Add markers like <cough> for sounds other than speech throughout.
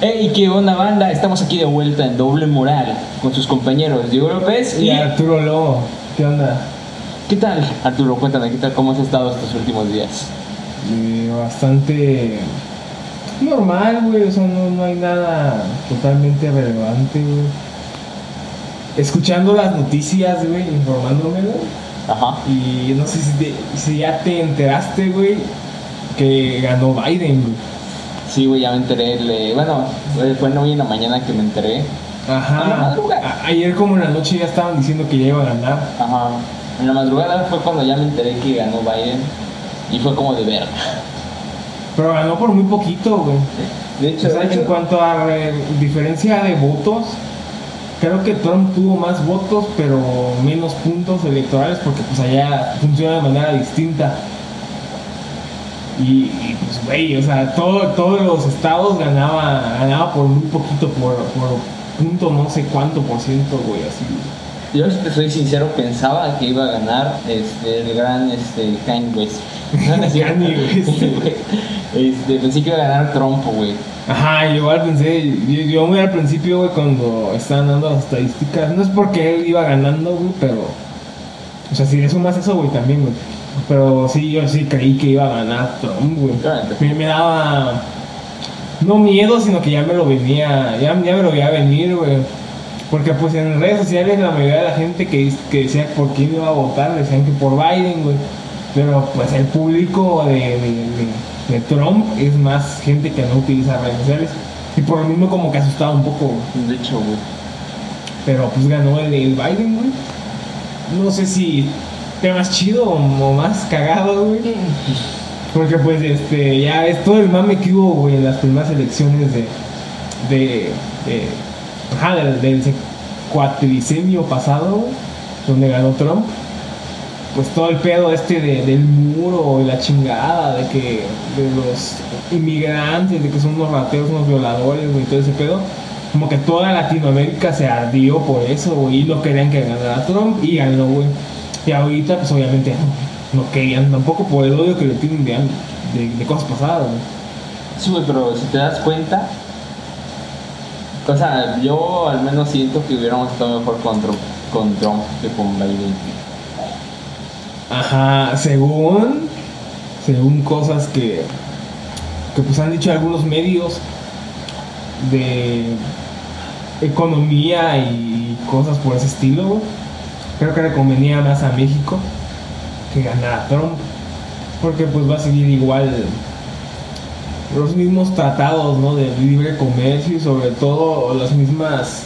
Hey, ¿qué onda banda? Estamos aquí de vuelta en Doble Moral con sus compañeros Diego López Y y... Arturo Lobo, ¿qué onda? ¿Qué tal, Arturo? Cuéntame, ¿qué tal? ¿Cómo has estado estos últimos días? Eh, bastante normal, güey, o sea, no, no hay nada totalmente relevante, güey. Escuchando las noticias, güey, informándome, güey. Ajá. Y no sé si, te- si ya te enteraste, güey, que ganó Biden, güey. Sí, güey, ya me enteré. le- Bueno, eh, fue hoy en la mañana que me enteré. A la Ajá. madrugada. Ayer como en la noche ya estaban diciendo que ya iba a ganar. Ajá. En la madrugada fue cuando ya me enteré que ganó Biden. Y fue como de verga. Pero ganó por muy poquito, güey. De hecho, de en cuanto a re- diferencia de votos, creo que Trump tuvo más votos, pero menos puntos electorales, porque pues allá funciona de manera distinta. Y, y, güey, o sea, todo- todos los estados ganaba, ganaba por muy poquito, por, por punto no sé cuánto por ciento, güey, así. Yo, te soy sincero, pensaba que iba a ganar este, el gran este, Kanye West. <laughs> Kanye West. <laughs> Este, pensé que iba a ganar Trump, güey. Ajá, yo igual pensé, yo, yo muy al principio, güey, cuando estaban dando las estadísticas, no es porque él iba ganando, güey, pero, o sea, si le sumas eso, güey, también, güey, pero sí, yo sí creí que iba a ganar Trump, güey, Claramente. me, me daba, no miedo, sino que ya me lo venía, ya, ya me lo veía venir, güey, porque pues en redes sociales la mayoría de la gente que, que decía por quién iba a votar, decían que por Biden, güey, pero pues el público de, de, de- de Trump es más gente que no utiliza redes sociales. Y por lo mismo como que asustaba un poco, güey. De hecho, güey. Pero pues ganó el, el Biden, güey. No sé si más chido o, más cagado, güey. Porque pues este, ya es todo el mame que hubo, güey, en las primeras elecciones de. de. de del, del cuatricenio pasado, donde ganó Trump. Pues todo el pedo este de- del muro y la chingada, de que. de los inmigrantes, de que son unos rateros, unos violadores, güey, todo ese pedo. Como que toda Latinoamérica se ardió por eso, güey, y no querían que ganara Trump, y ganó, güey. Y ahorita, pues obviamente no, querían tampoco por el odio que le tienen de, de, de cosas pasadas. Sí, güey, pero si te das cuenta, o sea, yo al menos siento que hubiéramos estado mejor con Trump, con Trump que con Biden. Ajá, según, según cosas que, que pues han dicho algunos medios de economía y cosas por ese estilo, güey, creo que le convenía más a México que ganara Trump, porque pues va a seguir igual los mismos tratados, ¿no? De libre comercio y sobre todo las mismas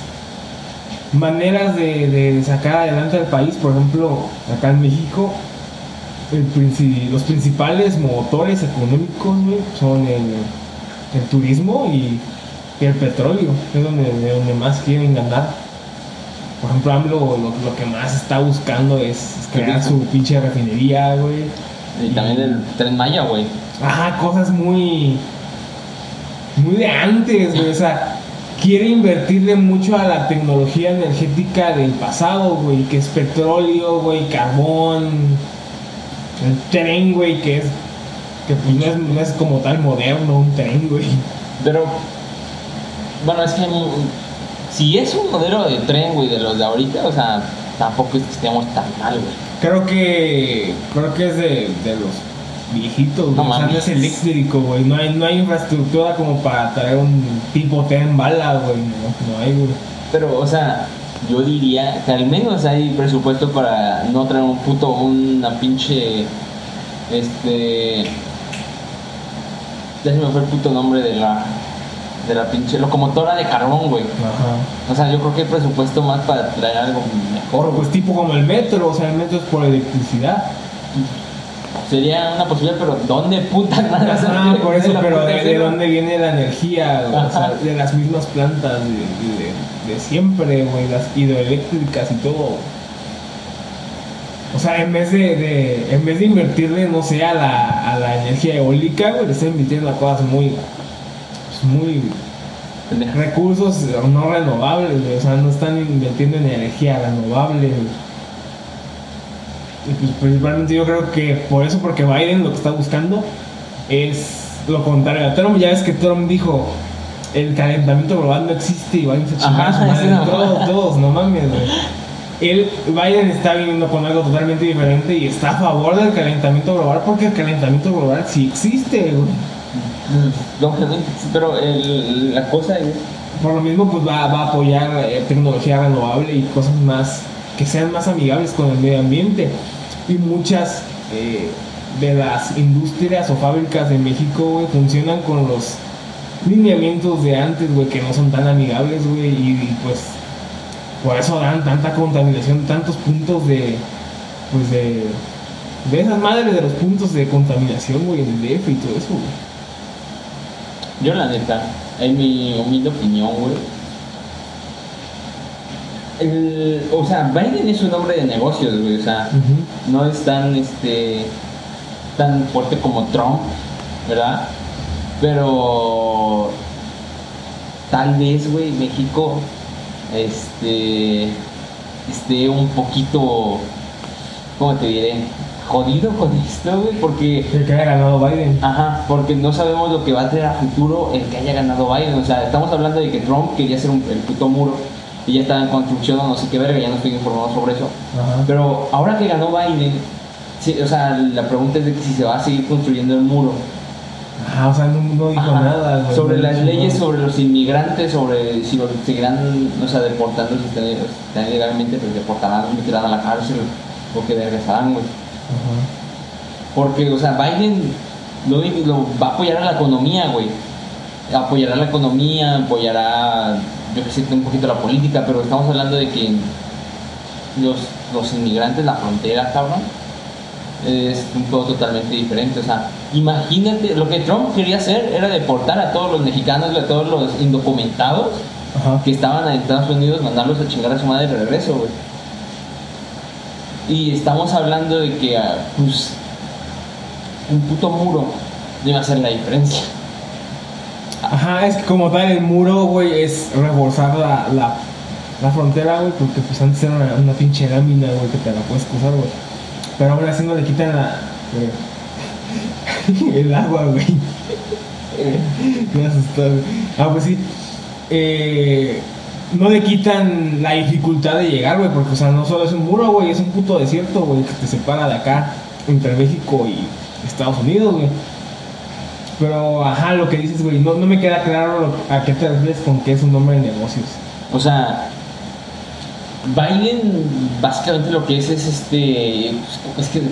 maneras de, sacar adelante al país. Por ejemplo, acá en México, los principales motores económicos son el, turismo y, el petróleo, es donde, de donde más quieren ganar. Por ejemplo, AMLO lo, lo que más está buscando es crear su pinche refinería, güey. Y también el Tren Maya, güey. Ajá, cosas muy. Muy de antes, güey. O sea, quiere invertirle mucho a la tecnología energética del pasado, güey. Que es petróleo, güey, carbón. El tren, güey, que es. Que pues no es, no es como tal moderno un tren, güey. Pero, bueno, es que si es un modelo de tren, güey, de los de ahorita, o sea, tampoco es que estemos tan mal, güey. Creo que. Creo que es de, de los viejitos, No o sea, no mames. es eléctrico, güey. No hay, no hay infraestructura como para traer un tipo tren bala, güey. No, no hay, güey. Pero, o sea, yo diría que al menos hay presupuesto para no traer un puto, una pinche, este, ya se me fue el puto nombre de la, de la pinche locomotora de carbón, güey. Ajá. O sea, yo creo que hay presupuesto más para traer algo mejor, O pues tipo como el metro, o sea, el metro es por electricidad. Sería una posibilidad, pero ¿dónde puta <laughs> madre? Ah, por eso, pero de, dónde viene la energía, o sea, de las mismas plantas de, siempre, güey, las hidroeléctricas y todo. O sea, en vez de, de- en vez de invertirle, no sé, a la, a la energía eólica, güey, le están invirtiendo a cosas muy, pues, muy. Recursos no renovables, o sea, no están invirtiendo en energía renovable. Y pues principalmente yo creo que por eso, porque Biden lo que está buscando es lo contrario a Trump. Ya ves que Trump dijo el calentamiento global no existe y Biden se chinga a su <laughs> Ajá, madre. sí, no. Todos, todos, no mames, güey. Él, Biden está viniendo con algo totalmente diferente y está a favor del calentamiento global porque el calentamiento global sí existe, güey. Sí, pero la cosa es. Por lo mismo, pues va, a apoyar eh, tecnología renovable y cosas más que sean más amigables con el medio ambiente. Y muchas eh, de las industrias o fábricas de México, güey, funcionan con los lineamientos de antes, güey, que no son tan amigables, güey, y, y, pues por eso dan tanta contaminación, tantos puntos de, pues de, de esas madres de los puntos de contaminación, güey, en el DF y todo eso, güey. Yo, la neta, en mi humilde opinión, güey. el- o sea, Biden es un hombre de negocios, güey. O sea, no es tan, este, tan fuerte como Trump, ¿verdad? Pero tal vez, güey, México, este, esté un poquito, ¿cómo te diré? Jodido con esto, güey, porque El que haya ganado Biden. Ajá, porque no sabemos lo que va a traer a futuro el que haya ganado Biden. O sea, estamos hablando de que Trump quería hacer un- el puto muro y ya estaba en construcción o no sé qué verga, ya no estoy informado sobre eso. Ajá. Pero ahora que ganó Biden, sí, o sea, la pregunta es de que si se va a seguir construyendo el muro. Ajá, o sea, no, no dijo Ajá, nada, güey. sobre No las leyes, nada. sobre los inmigrantes, sobre si los seguirán, o sea, deportando si están, ilegalmente, pues deportarán, meterán a la cárcel o que regresarán, güey. Ajá. Porque, o sea, Biden lo, lo va a apoyar a la economía, güey. Apoyará la economía, apoyará, yo que sé, un poquito la política, pero estamos hablando de que los, los inmigrantes, la frontera, cabrón, es un todo totalmente diferente. O sea, imagínate, lo que Trump quería hacer era deportar a todos los mexicanos, a todos los indocumentados Ajá. que estaban en Estados Unidos, mandarlos a chingar a su madre de regreso, güey. Y estamos hablando de que, ah, pues, un puto muro no iba a hacer la diferencia. Ajá, es que como tal el muro, güey, es reforzar la, la, la frontera, güey, porque pues antes era una, una pinche lámina, güey, que te la puedes cruzar, güey. Pero aún así no le quitan la... eh, <laughs> el agua, güey. Me asustó, güey. Ah, pues sí. Eh, no le quitan la dificultad de llegar, güey, porque, o sea, no solo es un muro, güey, es un puto desierto, güey, que te separa de acá, entre México y Estados Unidos, güey. Pero, ajá, lo que dices, güey, no, no me queda claro a qué te refieres con que es un hombre de negocios. O sea, Biden básicamente lo que es es este. pues, es que.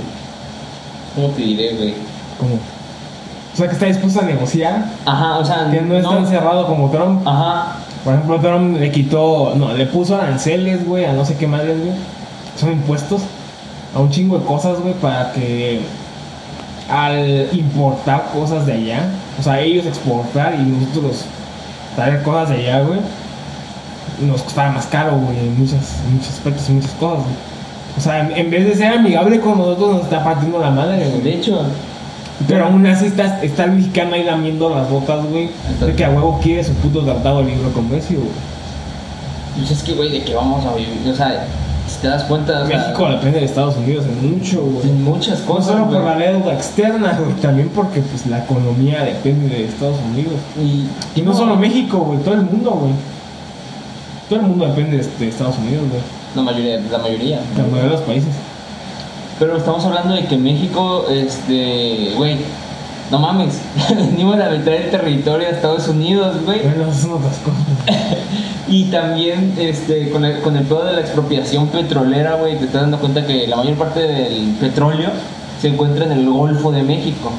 ¿Cómo te diré, güey? Como, o sea, que está dispuesto a negociar, Ajá, o sea. que no es tan cerrado como Trump. Ajá, Por ejemplo, Trump le quitó, no, le puso aranceles, güey, a no sé qué madres, güey. Son impuestos a un chingo de cosas, güey, para que al importar cosas de allá, o sea, ellos exportar y nosotros traer cosas de allá, güey, nos costaba más caro, güey, en, muchas, en muchos aspectos, en muchas cosas. O sea, en vez de ser amigable con nosotros, nos está partiendo la madre, güey. de hecho. Pero aún así está, está el mexicano ahí lamiendo las botas, güey, de que a huevo quiere su puto tratado de libre comercio, güey. Pues es que, güey, de que vamos a vivir. O sea, si te das cuenta. o sea, México depende de Estados Unidos en mucho, güey. en muchas No cosas. solo por la deuda externa, güey, también porque pues la economía depende de Estados Unidos. Y, Y no solo México, güey, todo el mundo, güey. Todo el mundo depende de, de Estados Unidos, güey. La mayoría, la mayoría. La mayoría de los países. Pero estamos hablando de que México, este, güey, no mames, <laughs> venimos a mitad del territorio de Estados Unidos, güey. Bueno. <laughs> Y también, este, con el, con el pedo de la expropiación petrolera, güey, te estás dando cuenta que la mayor parte del petróleo se encuentra en el Golfo de México.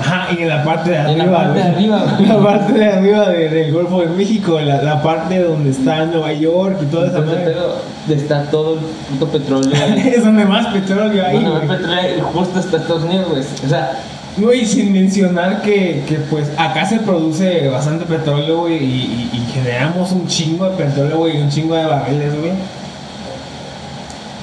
Ajá, y en la parte de En la arriba, parte de arriba. <laughs> La parte de arriba de- del Golfo de México, la, la parte donde está Nueva York y toda esa pero está todo el puto petróleo. <laughs> Es donde más petróleo hay, el güey. petróleo justo está Estados Unidos, güey. O sea, Güey, sin mencionar que, que, pues acá se produce bastante petróleo, güey, y, y- y generamos un chingo de petróleo, güey, y un chingo de barriles, güey.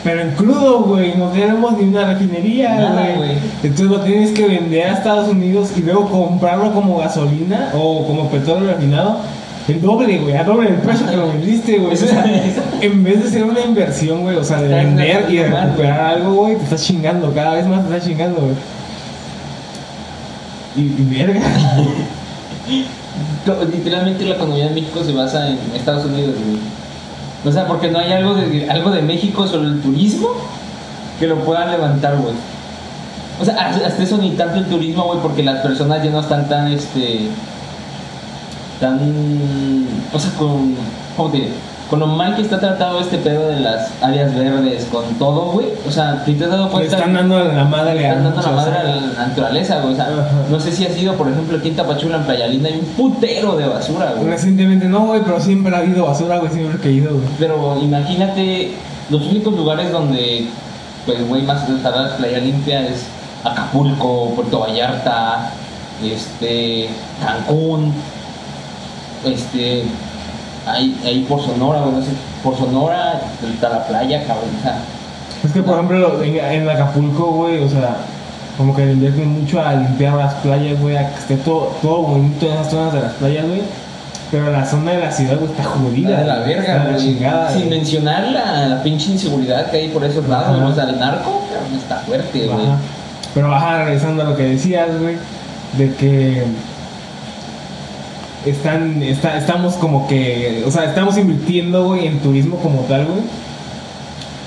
Pero en crudo, güey, no tenemos ni una refinería, güey. Entonces lo tienes que vender a Estados Unidos y luego comprarlo como gasolina o como petróleo refinado. El doble, güey, a doble el precio que lo vendiste, güey. O sea, <laughs> en vez de ser una inversión, güey, o sea, de vender y de recuperar algo, güey, te estás chingando, cada vez más te estás chingando, güey. Y, y verga. <laughs> literalmente la economía de México se basa en Estados Unidos, güey. O sea, porque no hay algo de, algo de México sobre el turismo que lo pueda levantar, güey. O sea, hasta eso ni tanto el turismo, güey, porque las personas ya no están tan, este... Tan... O sea, con... ¿Cómo? Con lo mal que está tratado este pedo de las áreas verdes, con todo, güey. O sea, ¿te has dado Le cuenta? están dando la madre Le están a dando la madre a la naturaleza, güey. O sea, Ajá. no sé si ha sido, por ejemplo, aquí en Tapachula, en Playa Linda, hay un putero de basura, güey. Recientemente no, güey, pero siempre ha habido basura, güey, siempre que he ido, güey. Pero imagínate, los únicos lugares donde, pues, güey, más estará la playa limpia es Acapulco, Puerto Vallarta, este, Cancún, este, ahí, ahí por Sonora, güey, no sé, por Sonora está la playa, cabrón, o sea, Es que, por ejemplo, en, en Acapulco, güey, o sea, como que le invierten mucho a limpiar las playas, güey, a que esté todo, todo bonito en esas zonas de las playas, güey. Pero la zona de la ciudad, güey, está jodida. Está de la verga, la güey. chingada. Sin güey. mencionar la, la pinche inseguridad que hay por esos lados, Ajá. o sea, el narco, está fuerte, güey. Pero ajá, regresando a lo que decías, güey, de que están, está, estamos como que, o sea, estamos invirtiendo, güey, en turismo como tal, güey.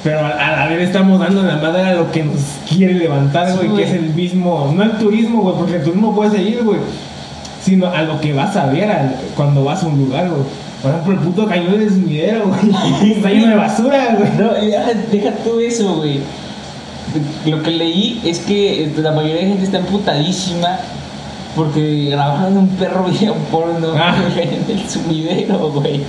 Pero a, a la vez estamos dando la madre a lo que nos quiere levantar, güey, que es el mismo, no el turismo, güey, porque el turismo puede seguir, güey, sino a lo que vas a ver al- cuando vas a un lugar, güey. Por ejemplo, el puto cañón del sumidero, güey, <laughs> está lleno de basura, güey. No, ya, deja tú eso, güey. Lo que leí es que la mayoría de gente está emputadísima porque grabaron un perro video porno Ah. en el sumidero, güey.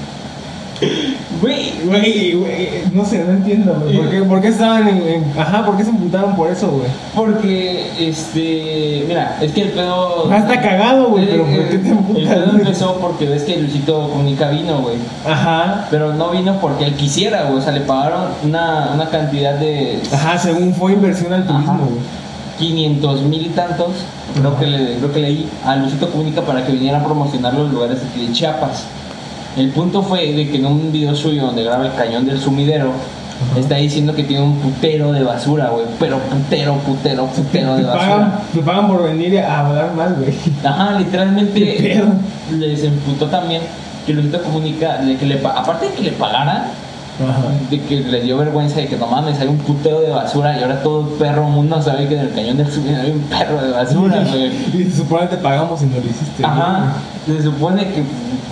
Güey, Güey, güey, no sé, no entiendo, güey. ¿Por qué, por qué estaban en, en- Ajá, ¿por qué se emputaron por eso, güey? porque, este, mira, es que el pedo... Ah, está cagado, güey, pero ¿por qué te El emputas, pedo güey? empezó porque ves que Luisito Comunica vino, güey. Ajá. Pero no vino porque él quisiera, güey. O sea, le pagaron una, una cantidad de Ajá, según fue inversión al turismo, güey. 500 mil y tantos, creo que, le, creo que leí a Luisito Comunica para que viniera a promocionar los lugares aquí de Chiapas. El punto fue de que en un video suyo donde graba el cañón del sumidero, está diciendo que tiene un putero de basura, güey. Pero putero, putero, putero de <laughs> pagan, basura. te pagan por venir a hablar mal, güey. Ajá, ¿Qué literalmente les emputó también que Luisito Comunica, de que le, pa- aparte de que le pagaran, Ajá. de que le dio vergüenza de que no mames, hay un putero de basura y ahora todo el perro mundo sabe que en el cañón del sumidero hay un perro de basura, <laughs> güey. Y se supone que te pagamos y no lo hiciste. Ajá, se supone que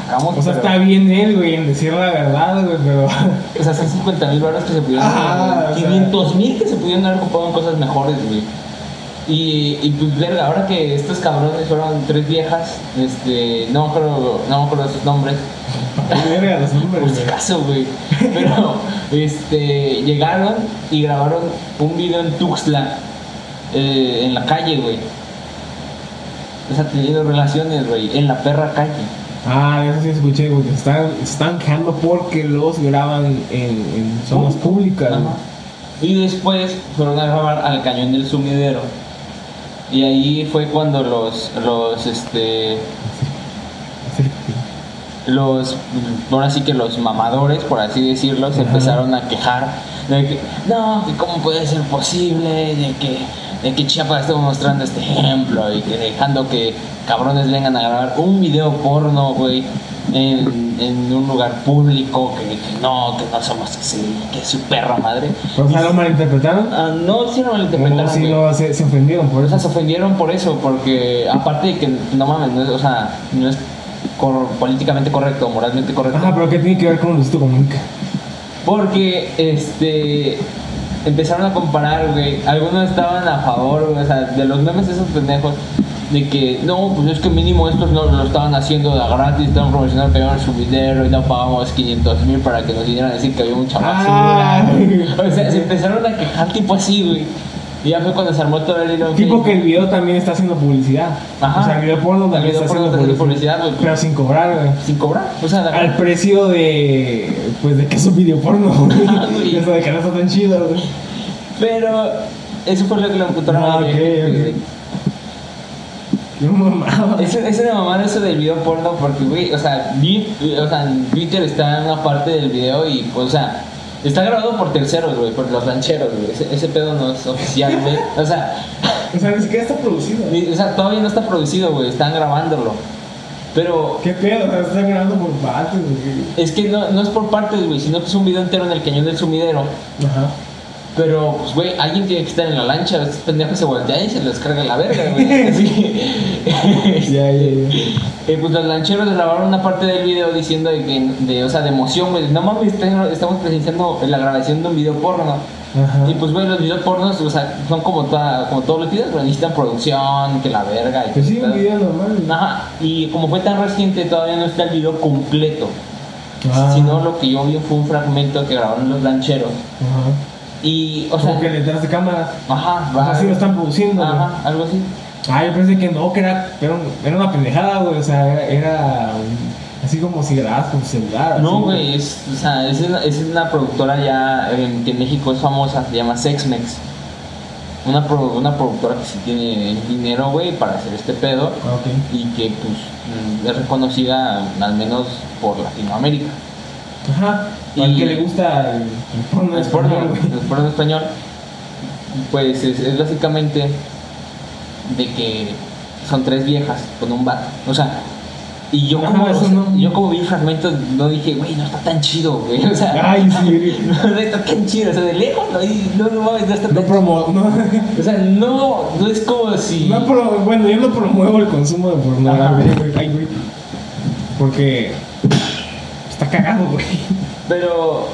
pagamos. O sea, pero- está bien él, güey, en decir la verdad, güey, pero. <laughs> O sea, son 50 mil baros que se pudieron sea. 500 mil que se pudieron haber ocupado en cosas mejores, güey. Y, y pues verga, ahora que estos cabrones fueron tres viejas, este, no me acuerdo, no me acuerdo de sus nombres, Verga, los nombres, por si güey. Pero, este, llegaron y grabaron un video en Tuxtla, eh, en la calle, güey. O sea, teniendo relaciones, güey, en la perra calle. Ah, eso sí escuché, güey. que están, están quejando porque los graban en, en zonas públicas, Ajá. Y después fueron a grabar al cañón del sumidero. Y ahí fue cuando los, los, este. Los, ahora sí que los mamadores, por así decirlo, se empezaron a quejar de que, no, que cómo puede ser posible, de que, de que Chiapas esté mostrando este ejemplo y que dejando que cabrones vengan a grabar un video porno, güey, en, en un lugar público, que, que no, que no somos así, que es su perra madre. Pero, o sea, lo malinterpretaron. Ah, no, sí lo malinterpretaron, sí, no, se, se ofendieron por O sea, eso. se ofendieron por eso, porque aparte de que, no mames, no es, o sea, no es cor- políticamente correcto, moralmente correcto. Ajá, pero ¿qué tiene que ver con Luisito Comunica? Porque, este, empezaron a comparar, güey. Algunos estaban a favor, güey, o sea, de los memes esos pendejos. De que, no, pues es que mínimo estos no lo estaban haciendo de gratis, estaban promocionando habían su video y no pagamos 500 mil para que nos vinieran a decir que había un chaval Ah. O sea, se empezaron a quejar tipo así, güey. Y ya fue cuando se armó todo el hilo. Tipo que el video también está haciendo publicidad. Ajá. O sea, el video porno también video está porno haciendo publicidad. publicidad, güey. Pero sin cobrar, güey. Sin cobrar. O sea, Al precio de. Pues de que es un video porno, güey. <laughs> <laughs> Eso de que no está tan chido, güey. Pero eso fue lo que lo emputaron Ah, la ok, ok. Mamada. Es, es una mamada eso del video porno porque, güey, o sea, vi, o sea, está en una parte del video y, pues, o sea, está grabado por terceros, güey, por los rancheros, güey. Ese, ese pedo no es oficial, güey. O sea, O sea, ni siquiera está producido. o sea, todavía no está producido, güey, están grabándolo. Pero ¿Qué pedo? O sea, están grabando por partes, güey. es que no, no es por partes, güey, sino que es un video entero en el cañón del sumidero. Ajá. Pero, pues, güey, alguien tiene que estar en la lancha. Estos pendejos se voltean y se les carga la verga, güey. <laughs> Así. Ya, ya, ya. Eh, pues los lancheros grabaron una parte del video diciendo de que, de, o sea, de emoción, güey. No mames, estamos presenciando la grabación de un video porno. Ajá. Y pues, güey, los videos pornos, o sea, son como, toda, como todos los videos, pero necesitan producción, que la verga. Y Pues sí, un video normal. Ajá, y como fue tan reciente, todavía no está el video completo. Ah. Sino lo que yo vi fue un fragmento que grabaron los lancheros. Ajá. Y, o Como sea, que detrás de cámaras. ajá, O sea, sí lo están produciendo, güey. Ajá, algo así. Ah, yo pensé que no, que era, era, un- era una pendejada, güey. O sea, era, era así como si grabas con celular. No, así, güey, es, o sea, es, es una productora ya en, que en México es famosa, se llama Sexmex. Una, pro- una productora que sí tiene dinero, güey, para hacer este pedo Ah, ok. y que, pues, es reconocida al menos por Latinoamérica. Ajá. Y- Al que le gusta el, el porno El porno, el porno español, pues es, es básicamente de que son tres viejas con un bar. O sea, y yo como, eso o sea, no- yo como vi fragmentos, no dije, güey, no está tan chido, güey. O sea, Ay, sí, <laughs> no está tan chido. O sea, de lejos, no, no, no mames, no está No no, O sea, no, no es como si. no pro- bueno, yo no promuevo el consumo de pornografía, güey. Porque está cagado, güey. Pero.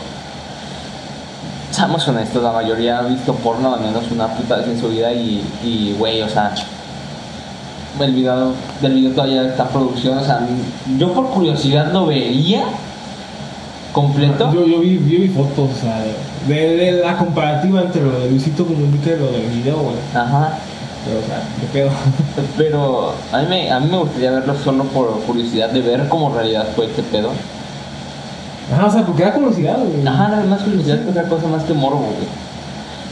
Seamos honestos, la mayoría ha visto porno al menos una puta vez en su vida y, y güey, o sea, el video, del video todavía está en producción, o sea, yo por curiosidad lo vería completo. Yo, yo, vi, yo vi fotos, o sea, de, de la comparativa entre lo de Luisito Comunica y lo del video, güey. Ajá. Pero, o sea, qué pedo. Pero a mí, me, a mí me gustaría verlo solo por curiosidad de ver cómo en realidad fue este pedo. Ajá, o sea, porque da curiosidad, güey. Ajá, nada más curiosidad que otra cosa más que morbo, güey.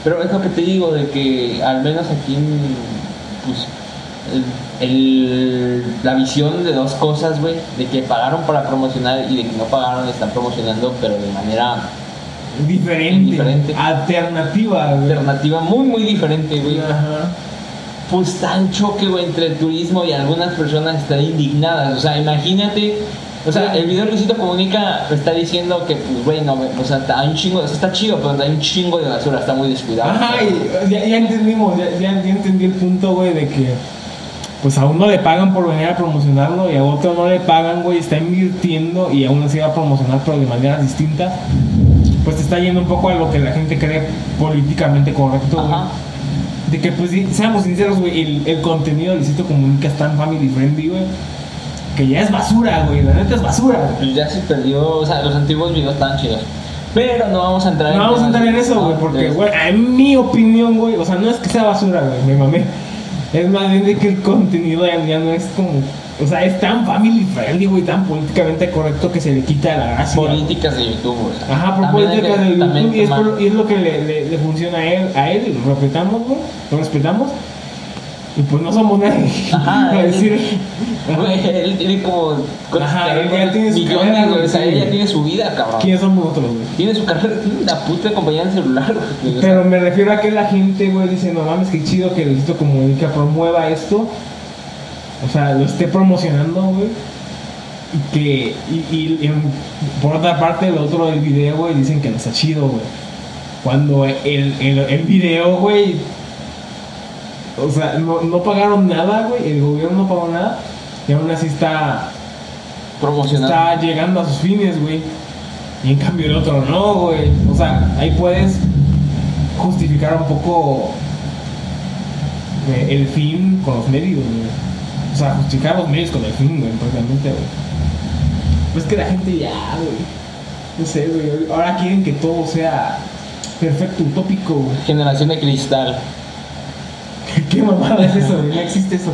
Pero es lo que te digo, de que al menos aquí pues, el, el- la visión de dos cosas, güey, de que pagaron para promocionar y de que no pagaron, están promocionando, pero de manera Diferente. Diferente. Alternativa, güey. alternativa muy, muy diferente, güey. Ajá. Pues en choque, güey, entre el turismo y algunas personas están indignadas. O sea, imagínate. O sea, el video de Luisito Comunica está diciendo que, pues, güey, no, o sea, hay un chingo, o sea, está chido, pero hay un chingo de basura, está muy descuidado. Ajá, y ya, ya entendimos, ya, ya, ya entendí el punto, güey, de que pues a uno le pagan por venir a promocionarlo y a otro no le pagan, güey, está invirtiendo y aún así va a promocionar, pero de maneras distintas. Pues te está yendo un poco a lo que la gente cree políticamente correcto, güey. De que, pues, sí, seamos sinceros, güey, el, el contenido de Luisito Comunica es tan family friendly, güey, que ya es basura, güey, la neta es basura, güey. Pues ya se perdió, o sea, los antiguos videos estaban chidos. Pero no vamos a entrar No vamos a entrar en eso, güey, porque, güey, en mi opinión, güey, o sea, no es que sea basura, güey, me mamé. Es más bien de que el contenido ya, ya no es como, o sea, es tan family friendly, güey, tan políticamente correcto que se le quita la gracia. Políticas de YouTube, sea. Ajá, por políticas de YouTube y es, tomar- por- y es lo que le, le- le funciona a él, a él, lo respetamos, güey, lo respetamos. Y pues no somos nadie Ajá, <laughs> para decir. Él tiene como Ajá, él ya tiene su carrera, o sea, sí. él ya tiene su vida, cabrón. ¿Quiénes somos nosotros, güey? Tiene su carrera, tiene una puta compañía de celular, güey. Pero me refiero a que la gente, güey, dice, no mames, qué chido que Luisito Comunica promueva esto. O sea, lo esté promocionando, güey. Y que, y, y en- por otra parte, el otro del video, güey, dicen que no está chido, güey. Cuando el, el, el video, güey, o sea, no, no pagaron nada, güey, el gobierno no pagó nada. Y aún así está, promocionando. está llegando a sus fines, güey. Y en cambio el otro no, güey. O sea, ahí puedes justificar un poco eh, el fin con los medios, güey. O sea, justificar los medios con el fin, güey, prácticamente, güey. Pues que la gente ya, güey. No sé, güey. Ahora quieren que todo sea perfecto, utópico, güey. Generación de cristal. <laughs> ¿Qué mamada es eso, güey? No existe eso.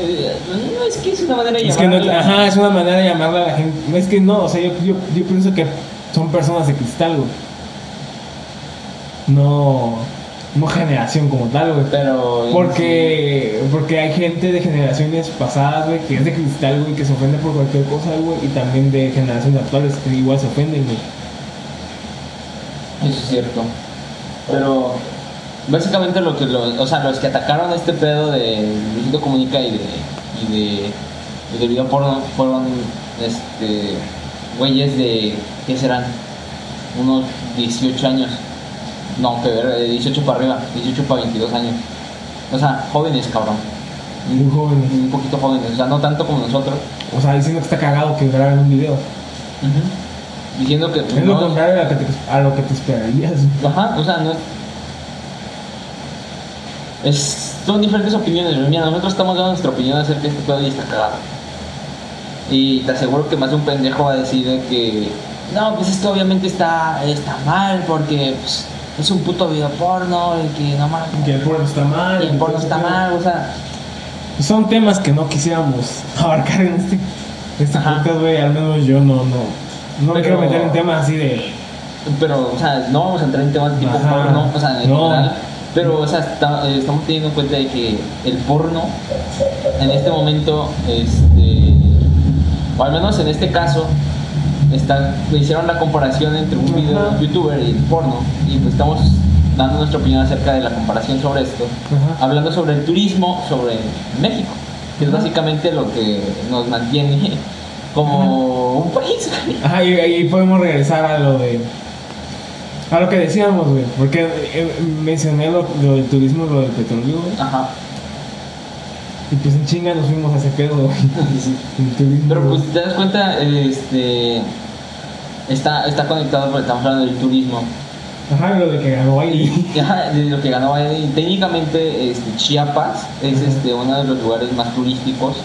Eh, No, es que es una manera de Es que no, llamarla. ajá, es una manera de llamarla a la gente. No, es que no, o sea, yo, yo, yo pienso que son personas de cristal, güey. No, no generación como tal, güey. Pero. Porque, porque hay gente de generaciones pasadas, güey, que es de cristal, güey, que se ofende por cualquier cosa, güey, y también de generaciones actuales que igual se ofenden, güey. Eso es cierto. Pero. Básicamente lo que lo- o sea, los que atacaron este pedo de Luisito Comunica y de, y de Los del video porno fueron, este, güeyes de, ¿qué serán? Unos 18 años. No, que ver, de 18 para arriba, 18 para 22 años. O sea, jóvenes, cabrón. Muy jóvenes. Un poquito jóvenes, o sea, no tanto como nosotros. O sea, diciendo que está cagado que graben un video. Diciendo que. pues, Es lo no- contrario a lo que te, a lo que te esperarías. Ajá, o sea, no es. Es- son diferentes opiniones. Mira, nosotros estamos dando nuestra opinión acerca de este pedo y está cagado. Y te aseguro que más de un pendejo va a decir de que. No, pues es que obviamente está, está mal porque pues, es un puto video porno y que no mames. Que el porno está mal. y el porno está mal, o sea. Son temas que no quisiéramos <laughs> abarcar en este, este podcast, güey. Al menos yo no, no. No me quiero meter en temas así de. Pero, o sea, no vamos a entrar en temas tipo Ajá. porno, o sea, en No. general. Pero, o sea, está- eh, estamos teniendo en cuenta de que el porno, en este momento, este, o al menos en este caso, está, hicieron la comparación entre un video de un youtuber y el porno. Y pues estamos dando nuestra opinión acerca de la comparación sobre esto. Ajá. Hablando sobre el turismo, sobre México, que es básicamente lo que nos mantiene como un país. Ajá, y ahí podemos regresar a lo de. A lo que decíamos, güey. Porque eh, mencioné lo, lo del turismo, lo del petróleo, güey. Ajá. Y pues en chinga nos fuimos a ese pedo, güey. <laughs> El turismo. Pero pues te das cuenta, este está, está conectado porque estamos hablando del turismo. Ajá, lo de que ganó Bailey. <laughs> Ajá, de lo que ganó Biden. técnicamente este, Chiapas es este, uno de los lugares más turísticos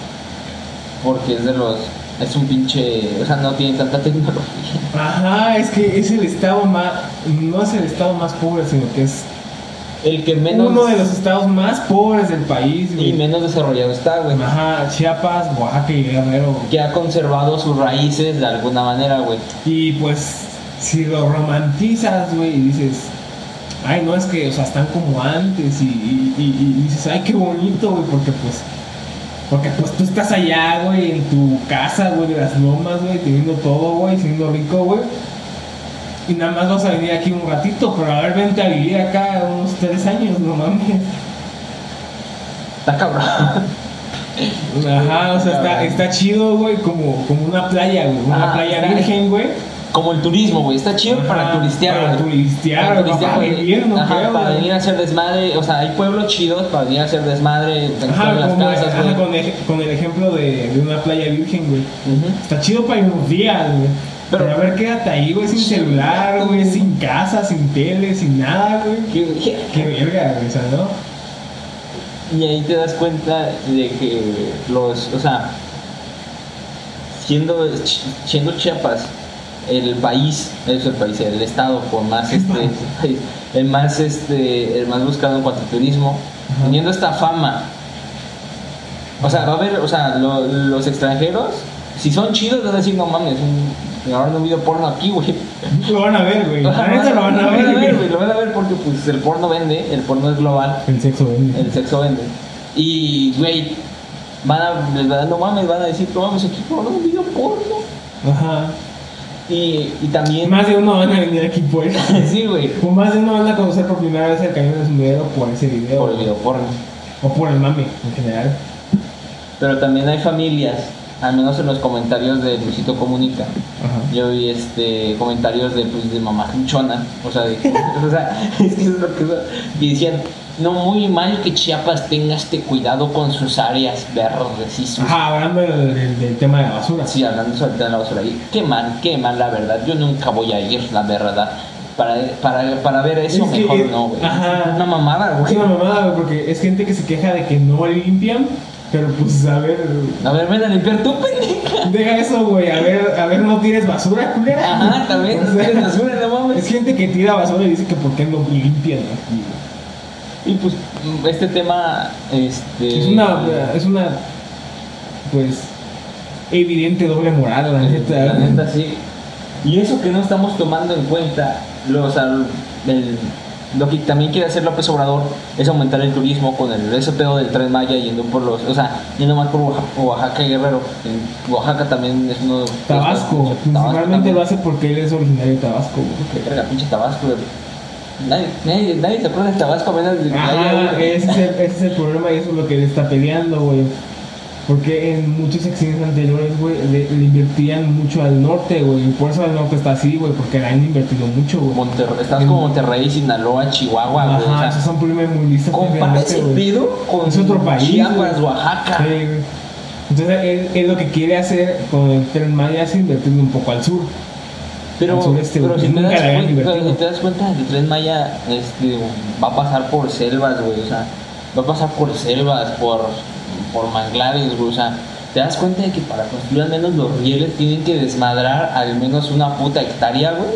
porque es de los es un pinche, o sea, no tiene tanta tecnología. Ajá, es que es el estado más. No es el estado más pobre, sino que es El que menos uno de los estados más pobres del país, güey. y menos desarrollado está, güey. Ajá, Chiapas, Oaxaca y Guerrero. güey. Que ha conservado sus raíces de alguna manera, güey. Y pues, si lo romantizas, güey, y dices, ay, no es que, o sea, están como antes, y, y- y- y dices, ay, qué bonito, güey, porque pues, porque pues tú estás allá, güey, en tu casa, güey, de las lomas, güey, teniendo todo, güey, siendo rico, güey. Y nada más vas a venir aquí un ratito, pero a ver, vente a vivir acá unos tres años, no mames. Está cabrón. Ajá, o sea, está, está chido, güey, como, como una playa, güey, una Ah, playa virgen, güey. Como el turismo, güey. Está chido para turistear, Para güey. turistear, Para güey, para vivir, no Ajá, creo, para güey. venir a hacer desmadre. O sea, hay pueblos chidos para venir a hacer desmadre en Ajá, todas las casas, güey. con, con el ejemplo de, de una playa virgen, güey. Está chido para ir unos días, güey. Pero- Pero, a ver, quédate ahí, güey, sin celular, güey, sin casa, sin tele, sin nada, güey. Que- Qué verga, güey, o sea, ¿no? Y ahí te das cuenta de que los, o sea, siendo, siendo Chiapas el país, es el país, el estado con más este, <laughs> el más este, el más buscado en cuanto a turismo, Ajá. teniendo esta fama. O sea, va a haber, o sea, lo- los extranjeros, si son chidos, van a decir, no mames, un, grabaron un video porno aquí, güey. <laughs> Lo van a ver, güey. <laughs> Lo van a ver, güey. Lo van a ver porque pues el porno vende, el porno es global El sexo vende. el sexo vende. Y, güey, van a, les van a- no mames, van a decir, no mames, aquí por un video porno. Ajá. Y, y también, Más de uno van a venir aquí por eso. <laughs> sí, güey, O más de uno van a conocer por primera vez el cañón de sumidero por ese video. por el video porno. O por el mame, en general. Pero también hay familias, al menos en los comentarios de Luisito Comunica. Ajá. Yo vi este comentarios de, pues, de mamá hinchona, o sea, de, <laughs> o sea, <laughs> es que es lo que y decían, no muy mal que Chiapas tenga este cuidado con sus áreas verdes y sus Ajá, hablando del, del- del tema de la basura. Sí, hablando sobre el tema de la basura. Y qué mal, qué mal, la verdad. Yo nunca voy a ir, la verdad. Para, para, para ver eso, Es que, mejor eh, no, güey. ajá. Es una mamada, Es güey. una mamada, güey, porque es gente que se queja de que no limpian, pero pues a ver, A ver, ven a limpiar tú, pendeja. deja eso, güey, a ver, a ver, no tires basura, culera. Ajá, también. No <laughs> tienes basura, no Es mames. gente que tira basura y dice que por qué no limpian aquí, güey. Y pues, este tema, este. Es una, es una, pues, evidente doble moral, la neta. La neta, sí. Y eso que no estamos tomando en cuenta, lo, o sea, el- lo que también quiere hacer López Obrador es aumentar el turismo con el ese pedo del Tren Maya yendo por los, o sea, yendo más por Oaxaca, Oaxaca y Guerrero. En Oaxaca también es uno. Tabasco, principalmente lo hace porque él es originario de Tabasco. Que verga, pinche Tabasco, güey. Nadie, nadie, nadie se acuerda de Tabasco, apenas de Ajá, ese es, el, ese es el problema y eso es lo que él está peleando, güey. Porque en muchos sexenios anteriores, güey, le, le invertían mucho al norte, güey. Y por eso el norte está así, güey, porque le han invertido mucho, güey. Monterrey, estás como Monterrey, Sinaloa, Chihuahua, güey. o Ajá, sea, esos son compara prácticamente, ese pedo con Es otro país, Chiapas. Oaxaca. Sí, güey. Entonces, él, él lo que quiere hacer con el Tren Maya es invertirle un poco al sur. Pero, sureste, pero si, te das cuenta, pero si te das cuenta, el tren Maya este, va a pasar por selvas, güey. O sea, va a pasar por selvas, por, por manglares, güey. O sea, te das cuenta de que para construir al menos los rieles tienen que desmadrar al menos una puta hectárea, güey.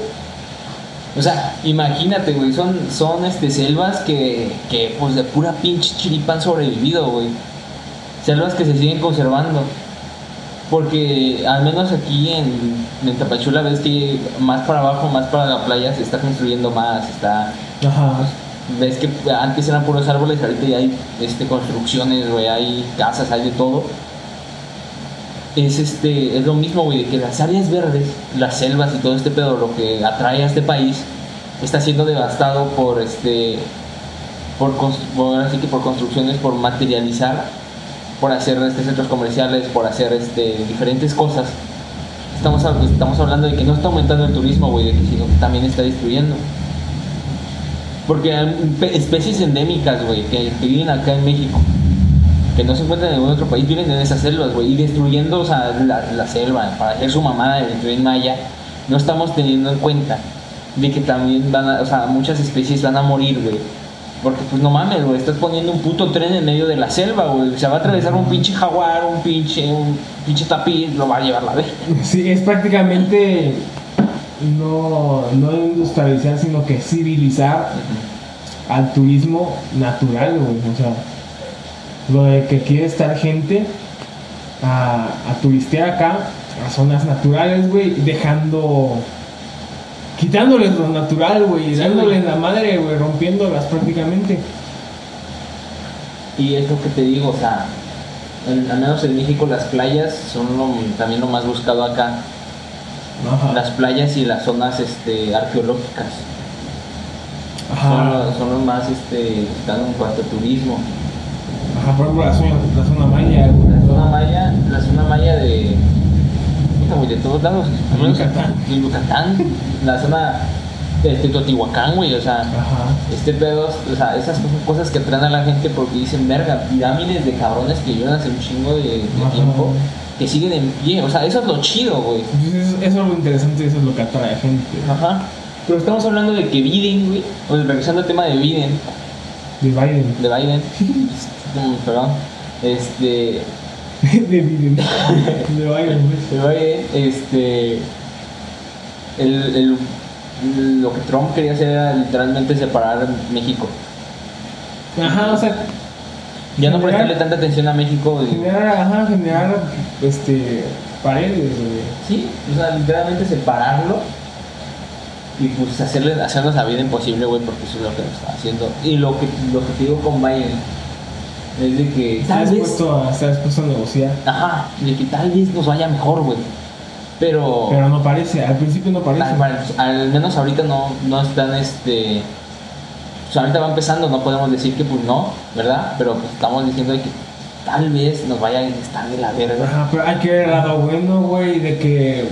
O sea, imagínate, güey, son, son este, selvas que, que, pues, de pura pinche chiripa han sobrevivido, güey. Selvas que se siguen conservando. Porque al menos aquí en, en Tapachula ves que más para abajo, más para la playa se está construyendo más, está Ajá. ves que antes eran puros árboles, ahorita ya hay este construcciones, güey, hay casas, hay de todo. Es este es lo mismo, güey, de que las áreas verdes, las selvas y todo este pedo lo que atrae a este país está siendo devastado por este por, por así que por construcciones, por materializar por hacer este, centros comerciales, por hacer este, diferentes cosas. Estamos, estamos hablando de que no está aumentando el turismo, güey, sino que también está destruyendo. Porque hay pe- especies endémicas, güey, que, viven acá en México, que no se encuentran en ningún otro país, viven en esas selvas, güey, y destruyendo la selva para hacer su mamada del tren Maya, no estamos teniendo en cuenta de que también van a, o sea, muchas especies van a morir, güey. Porque pues no mames, güey, estás poniendo un puto tren en medio de la selva, güey. Se va a atravesar un pinche jaguar, un pinche, un pinche tapiz, lo va a llevar la vez. Sí, es prácticamente no, no industrializar, sino que civilizar al turismo natural, güey. O sea, lo de que quiere estar gente a, a turistear acá, a zonas naturales, güey, dejando. Quitándoles lo natural, güey, Sí, dándoles güey. la madre, güey, rompiéndolas prácticamente. Y es lo que te digo, o sea, en- al menos en México las playas son lo- también lo más buscado acá. Ajá. Las playas y las zonas este, arqueológicas son, Ajá. los- son los más este, buscados en cuanto a turismo. Ajá, por ejemplo, la zona, la zona maya. La zona maya, la zona maya de, güey, de todos lados. Menos Yucatán. En Yucatán, la zona de Teotihuacán, güey, o sea, Ajá. este pedo, o sea, esas son cosas que atraen a la gente porque dicen, verga, pirámides de cabrones que llevan hace un chingo de, tiempo, que siguen en pie, o sea, eso es lo chido, güey. Eso, eso es lo interesante, eso es lo que atrae a gente. Ajá. Pero estamos hablando de que Biden, güey, o regresando al tema de Biden, De Biden. de Biden, mm, <laughs> perdón, este, de Biden. De Biden, este, el, el- lo que Trump quería hacer era literalmente separar México. Ajá, o sea, Ya no prestarle tanta atención a México. y- generar, ajá, generar, este, paredes, güey. Sí, o sea, literalmente separarlo y pues hacerle, hacernos la vida imposible, güey, porque eso es lo que nos está haciendo. Y lo que, lo que te digo con Biden es de que Está tal vez, dispuesto, a, está dispuesto a negociar. ajá, de que tal vez nos vaya mejor, güey. Pero, Pero no parece, al principio no parece. al, al menos ahorita no, no están, este, ahorita va empezando, no podemos decir que pues no, ¿verdad? Pero pues, estamos diciendo de que tal vez nos vaya a estar de la verga. Ajá, pero hay que ver el lado bueno, güey, de que,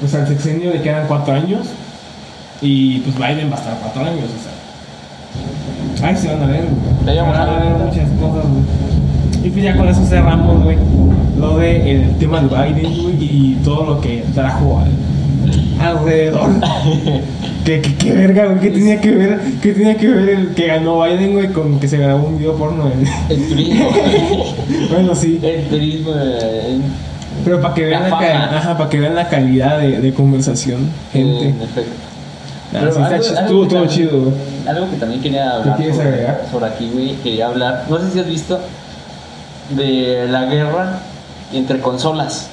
pues al sexenio le quedan cuatro años y pues Biden va a estar cuatro años, o sea. Ahí se van a ver, güey. Ya van a ver. muchas cosas, güey. Y pues ya con eso cerramos, güey, lo de el tema de Biden, güey, y todo lo que trajo al, alrededor. <laughs> ¿Qué, qué, qué verga, güey? ¿Qué tenía que ver, qué tenía que ver el que ganó Biden, güey, con que se grabó un video porno? en- El turismo. <laughs> bueno, sí. El turismo. eh, Pero para que vean La la, fama. cal- ajá, para que vean la calidad de, de conversación, gente. En efecto. Ah, Pero sí, está algo- algo estuvo que todo también- chido, güey. Algo que también quería hablar quieres sobre, agregar? sobre aquí, güey, quería hablar. No sé si has visto de la guerra entre consolas.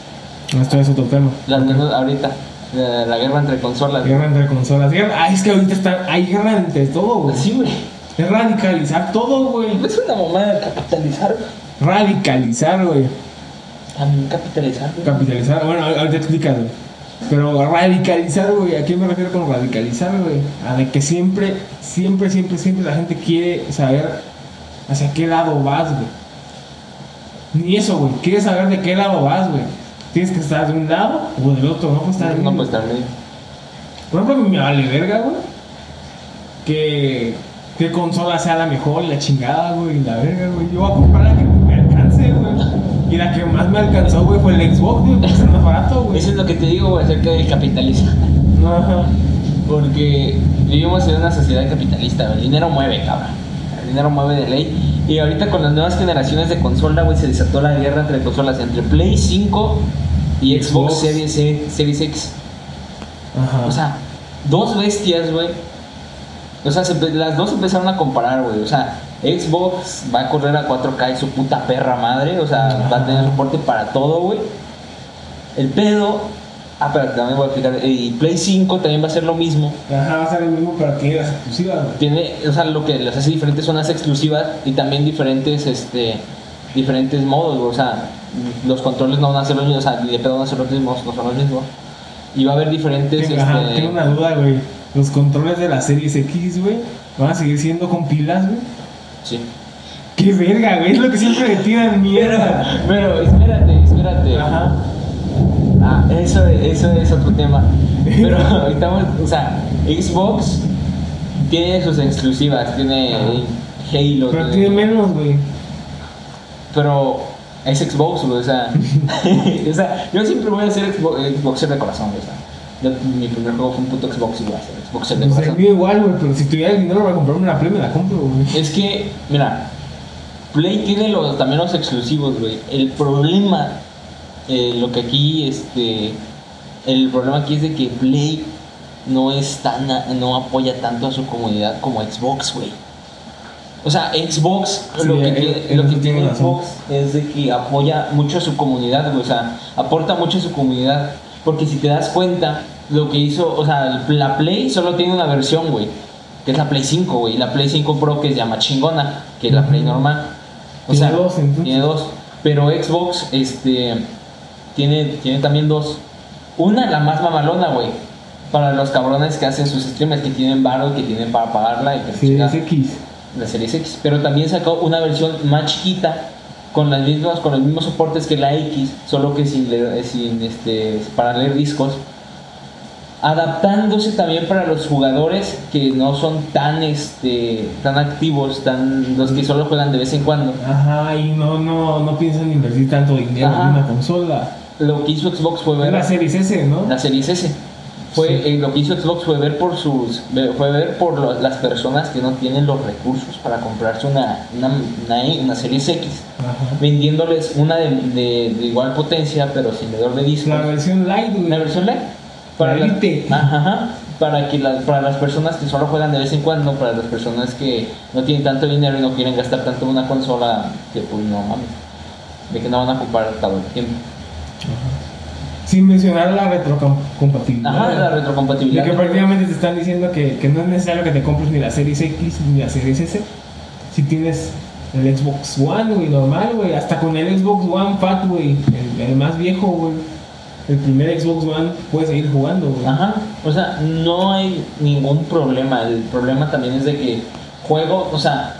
Esto es otro tema. Las menos ahorita. La, la guerra entre consolas. Guerra entre consolas. Guerra, ah, es que ahorita está, hay guerra entre todo, güey. Sí, güey. Es radicalizar todo, güey. Es una mamada capitalizar. Radicalizar, güey. También capitalizar. güey. Capitalizar, bueno, ahorita explicas, güey. Pero radicalizar, güey, ¿a qué me refiero con radicalizar, güey? A de que siempre, siempre, siempre, siempre la gente quiere saber hacia qué lado vas, güey. Ni eso, güey. Quieres saber de qué lado vas, güey. Tienes que estar de un lado o del otro, no puedes estar en No medio. pues también. Por ejemplo, a mí me vale verga, güey. Que, que consola sea la mejor, la chingada, güey, y la verga, güey. Yo voy a comprar la que. Y la que más me alcanzó, güey, fue el Xbox, güey, es más barato, güey. Eso es lo que te digo, güey, acerca del capitalismo. Ajá. Porque vivimos en una sociedad capitalista, güey. el dinero mueve, cabrón. El dinero mueve de ley. Y ahorita con las nuevas generaciones de consola, güey, se desató la guerra entre consolas, entre Play 5 y Xbox, Xbox. Series, E- Series X. Ajá. O sea, dos bestias, güey. O sea, se las dos empezaron a comparar, güey. O sea, Xbox va a correr a 4K y su puta perra madre. O sea, va a tener soporte para todo, güey. El pedo. Ah, pero también voy a explicar. eh, Y Play 5 también va a ser lo mismo. Ajá, va a ser el mismo, pero tiene las exclusivas, güey. Tiene, o sea, lo que las hace diferentes son las exclusivas y también diferentes, este, diferentes modos, güey. O sea, los controles no van a ser los mismos, o sea, ni de pedo van a ser los mismos, no son los mismos. Y va a haber diferentes, Tengo, ajá, este, tengo una duda, güey. Los controles de la Series X, güey, van a seguir siendo con pilas, güey. Sí. Qué verga, güey. Es lo que siempre me tiran mierda. Pero espérate, espérate. Ajá. Ah, eso, eso es otro tema. Pero <laughs> estamos, o sea, Xbox tiene sus exclusivas, tiene. Halo, Pero tiene- menos, güey. pero es Xbox, güey, o sea, <laughs> <laughs> o sea, yo siempre voy a ser Xbox, Xboxer de corazón, güey, o sea, mi primer juego fue un puto Xbox O sea, corazón. mío igual, güey. Pero si tuviera el dinero para comprarme una Play, me la compro, güey. Es que, mira, Play tiene los, también los exclusivos, güey. El problema, eh, lo que aquí, este, el problema aquí es de que Play no es tan, no apoya tanto a su comunidad como Xbox, güey. O sea, Xbox, Sí, lo que, tiene, en lo que tiene. Xbox es de que apoya mucho a su comunidad, güey. O sea, aporta mucho a su comunidad. Porque si te das cuenta, lo que hizo, o sea, la Play solo tiene una versión, güey. Que es la Play 5, güey. La Play 5 Pro que se llama chingona, que es la Play normal. O Tiene sea, dos, entonces. tiene dos. Pero Xbox, este, tiene, tiene también dos. Una, la más mamalona, güey. Para los cabrones que hacen sus streamers, que tienen varo y que tienen para pagarla y que Sí, chingada es X. la Series X, pero también sacó una versión más chiquita con las mismas con los mismos soportes que la X, solo que sin, sin este para leer discos, adaptándose también para los jugadores que no son tan este tan activos, tan los que solo juegan de vez en cuando. Ajá, y no, no, no piensan invertir tanto dinero Ajá. en una consola. Lo que hizo Xbox fue ver la Series S, ¿no? la Series S. Fue, Sí. eh, lo que hizo Xbox fue ver por sus fue ver por lo- las personas que no tienen los recursos para comprarse una, una, una, una Series X. Ajá. vendiéndoles una de, de- de igual potencia pero sin leedor de discos La versión light, una versión light para, La ajá, para que las para las personas que solo juegan de vez en cuando para las personas que no tienen tanto dinero y no quieren gastar tanto en una consola que pues no mames de que no van a ocupar todo el tiempo Sin mencionar la retrocompatibilidad. ajá la De retrocompatibilidad que prácticamente te están diciendo que, que no es necesario que te compres ni la Series X ni la Series S. Si tienes el Xbox One, güey, normal, güey. Hasta con el Xbox One Fat, güey. El, el más viejo, güey. El primer Xbox One puedes seguir jugando, güey. Ajá, o sea, no hay ningún problema. El problema también es de que juego, o sea,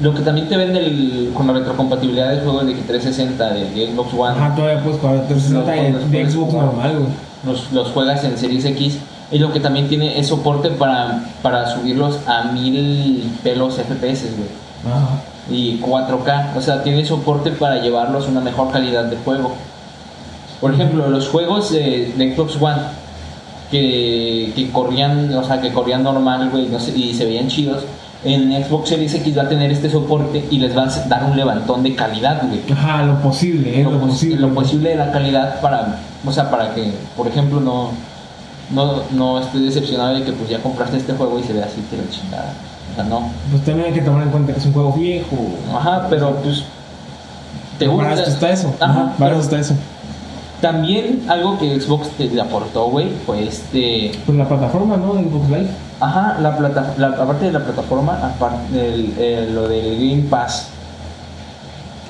lo que también te vende el- con la retrocompatibilidad del juego de que 360 de, de Xbox One, Ajá, todavía puedes jugar 360 No, de, los de Xbox normal, güey. los, los juegas en Series X. Y lo que también tiene es soporte para, para subirlos a 1000 pelos FPS, güey. Ajá. Y 4K. O sea, tiene soporte para llevarlos a una mejor calidad de juego. Por ejemplo, los juegos de, de Xbox One que, que corrían, o sea, que corrían normal, güey, no sé, y se veían chidos. En Xbox Series X va a tener este soporte y les va a dar un levantón de calidad, güey. Ajá, lo posible, eh, lo, lo, pos- posible. lo posible de la calidad para, o sea, para que, por ejemplo, no, no, no estés decepcionado de que pues ya compraste este juego y se ve así que la chingada. O sea, no. Pues también hay que tomar en cuenta que es un juego viejo. Ajá, pero pues te Para gusta. esto está eso. Ajá, para eso está eso. También algo que Xbox te le aportó, güey, fue este, Pues la plataforma, ¿no? De Xbox Live. ajá, la plata, la, aparte de la plataforma, aparte del, eh, lo del Game Pass,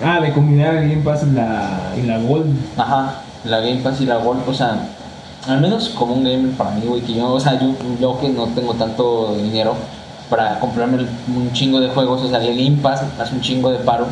Ah, de combinar el Game Pass y la, y la Gold. Ajá, la Game Pass y la Gold, o sea, al menos como un gamer para mí, güey, que yo, o sea, yo, yo que no tengo tanto dinero para comprarme un chingo de juegos, o sea, el Game Pass hace un chingo de paro,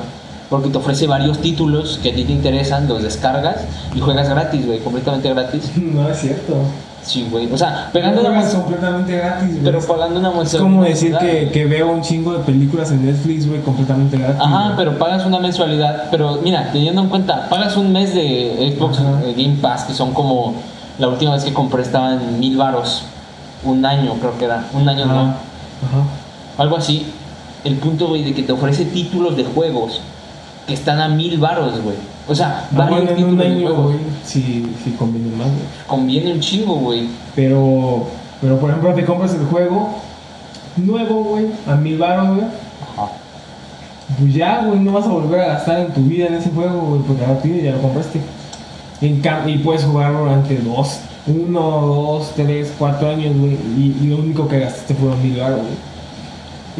porque te ofrece varios títulos que a ti te interesan, los descargas y juegas gratis, güey, completamente gratis. <laughs> No es cierto. Sí, güey. O sea, pegando una Juegas muestra, completamente gratis, güey. pero pagando una Es muestra. como decir que, que veo un chingo de películas en Netflix, güey, completamente gratis. Ajá, pero pagas una mensualidad. Pero mira, teniendo en cuenta, pagas un mes de Xbox Ajá. eh, Game Pass, que son como. La última vez que compré estaban mil varos. Un año, creo que era. Un año, Ajá. no. Ajá. Algo así. El punto, güey, de que te ofrece títulos de juegos están a mil varos, güey. O sea, Ah, varios bueno, en un güey, sí, sí conviene más, güey. Conviene un chingo, güey. Pero, pero por ejemplo, te compras el juego nuevo, güey, a mil baros, güey. Ajá. Pues ya, güey, no vas a volver a gastar en tu vida en ese juego, güey, porque ahora tienes, ya lo compraste. En y puedes jugarlo durante dos, uno, dos, tres, cuatro años, güey. Y, y lo único que gastaste fueron mil baros, güey.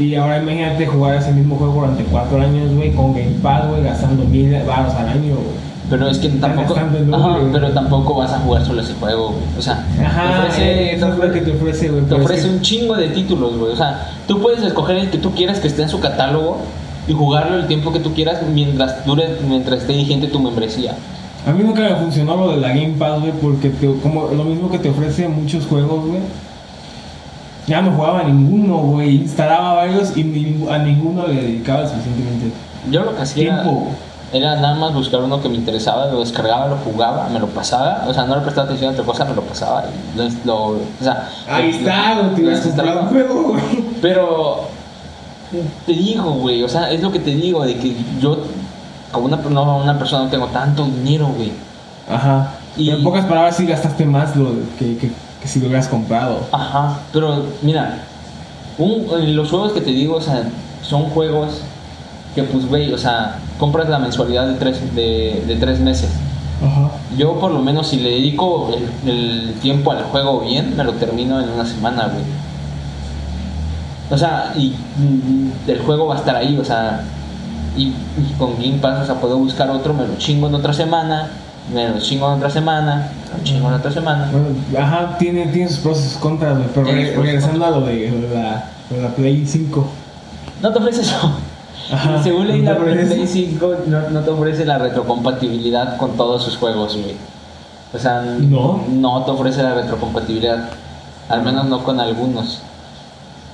Y ahora imagínate jugar ese mismo juego durante cuatro años, güey, con Game Pass, güey, gastando mil baros al año, güey. Pero es que tampoco. Ajá, pero tampoco vas a jugar solo ese juego, güey. O sea, Ajá, te ofrece, eso es lo que te ofrece, güey. te ofrece que- un chingo de títulos, güey. O sea, tú puedes escoger el que tú quieras que esté en su catálogo y jugarlo el tiempo que tú quieras mientras dure, mientras esté vigente tu membresía. A mí nunca me funcionó lo de la Game Pass, güey, porque te- como lo mismo que te ofrece muchos juegos, güey. Ya no jugaba ninguno, güey. Instalaba varios y ni- a ninguno le dedicaba suficientemente Yo lo que hacía tiempo. era nada más buscar uno que me interesaba, lo descargaba, lo jugaba, me lo pasaba. O sea, no le prestaba atención a otra cosa, me lo pasaba. y Lo, lo- o sea, Ahí lo- está, te lo ibas a comprar un desinstalaba. juego, güey. Pero te digo, güey, o sea, es lo que te digo, de que yo, como una, no, una persona, no tengo tanto dinero, güey. Ajá. Y- en pocas palabras, sí gastaste más lo que, que, que si lo hubieras comprado. Ajá, pero mira, un- eh, los juegos que te digo, o sea, son juegos que, pues, güey, o sea, compras la mensualidad de tres, de, de tres meses. Ajá. Yo, por lo menos, si le dedico el, el tiempo al juego bien, me lo termino en una semana, güey. O sea, y mm, el juego va a estar ahí, o sea, y, y con Game Pass, o sea, puedo buscar otro, me lo chingo en otra semana, me lo chingo en otra semana, chingo en otra semana. Bueno, ajá, tiene, tiene sus pros y sus contras, güey. Pero re- y regresando a lo de, la, de la Play 5. No te ofrece eso. Ajá. Según leí ¿No la Play eso? 5, no, no te ofrece la retrocompatibilidad con todos sus juegos, güey. O sea, ¿No? no te ofrece la retrocompatibilidad. Al menos no con algunos.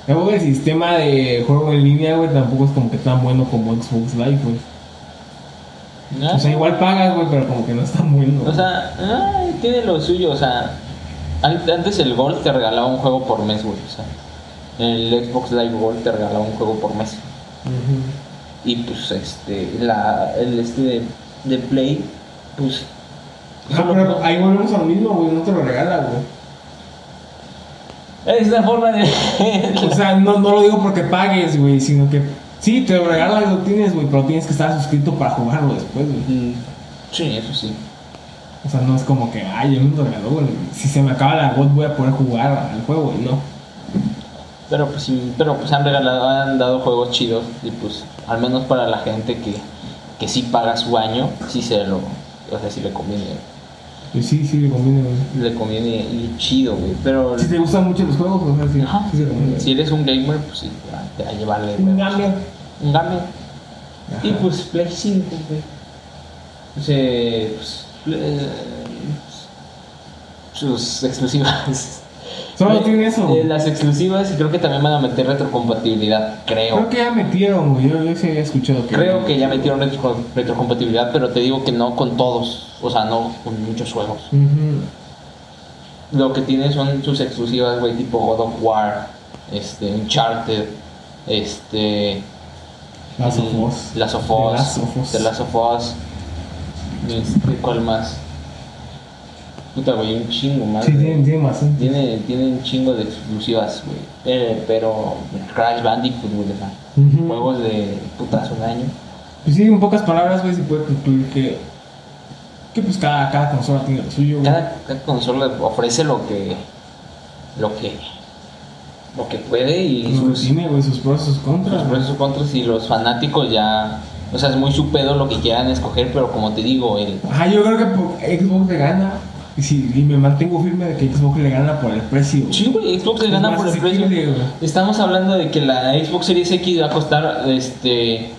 Luego el sistema de juego en línea, güey, tampoco es como que tan bueno como Xbox Live, güey. O sea, igual pagas, güey, pero como que no es tan bueno. O sea, ay, tiene lo suyo, o sea, an- antes el Gold te regalaba un juego por mes, güey, o sea, el Xbox Live Gold te regalaba un juego por mes. Ujú. Y pues este, la, el este de, de Play, pues... Ah, solo- pero ahí volvemos a lo mismo, güey, no te lo regala, güey. Es la forma de... O sea, no, no lo digo porque pagues, güey, sino que sí, te lo regala y lo tienes, güey, pero tienes que estar suscrito para jugarlo después, güey. Mm, sí, eso sí. O sea, no es como que, ay, yo me lo regaló, güey. Si se me acaba la God voy a poder jugar al juego, güey, no. Pero pues sí, pero pues han regalado, han dado juegos chidos y pues al menos para la gente que, que sí paga su año, sí se lo, o sea, sí le conviene, Pues sí, sí, le conviene, güey. le conviene y chido, güey. Pero Si te gustan mucho los juegos, o sea, sí, Ajá. sí se conviene. si eres un gamer, pues sí, te va a llevarle Un gamer. Un gamer. Ajá. Y pues Play 5, güey. Pues, eh, pues, eh, sus exclusivas. <laughs> Solo tiene eso. eh, las exclusivas y creo que también van a meter retrocompatibilidad, creo. Creo que ya metieron, güey. Yo, yo sí había escuchado que. Creo que ya metieron retro- retrocompatibilidad, pero te digo que no con todos, o sea, no con muchos juegos. Lo que tiene son sus exclusivas, güey, tipo God of War, este, Uncharted, este... Last of Us. Last of Us, of Last of Us, este, ¿cuál más? Puta, güey, un chingo más. Sí, tiene, tiene más. ¿eh? Tiene, tiene un chingo de exclusivas, güey. Eh, pero Crash Bandicoot, güey, sea, Ujú. juegos de putas un año. Pues sí, en pocas palabras, güey, se puede concluir que. Que pues cada, cada consola tiene lo suyo, güey. Cada, cada consola ofrece lo que, lo que, lo que puede y sus, tiene, güey, sus pros y sus contras. los pros y sus contras y los fanáticos ya, o sea, es muy su pedo lo que quieran escoger, pero como te digo, el, Ajá, yo creo que Xbox le gana. Y, si, y me mantengo firme de que Xbox le gana por el precio. sí, güey, Xbox le gana por el precio. Estamos hablando de que la Xbox Series X va a costar, este,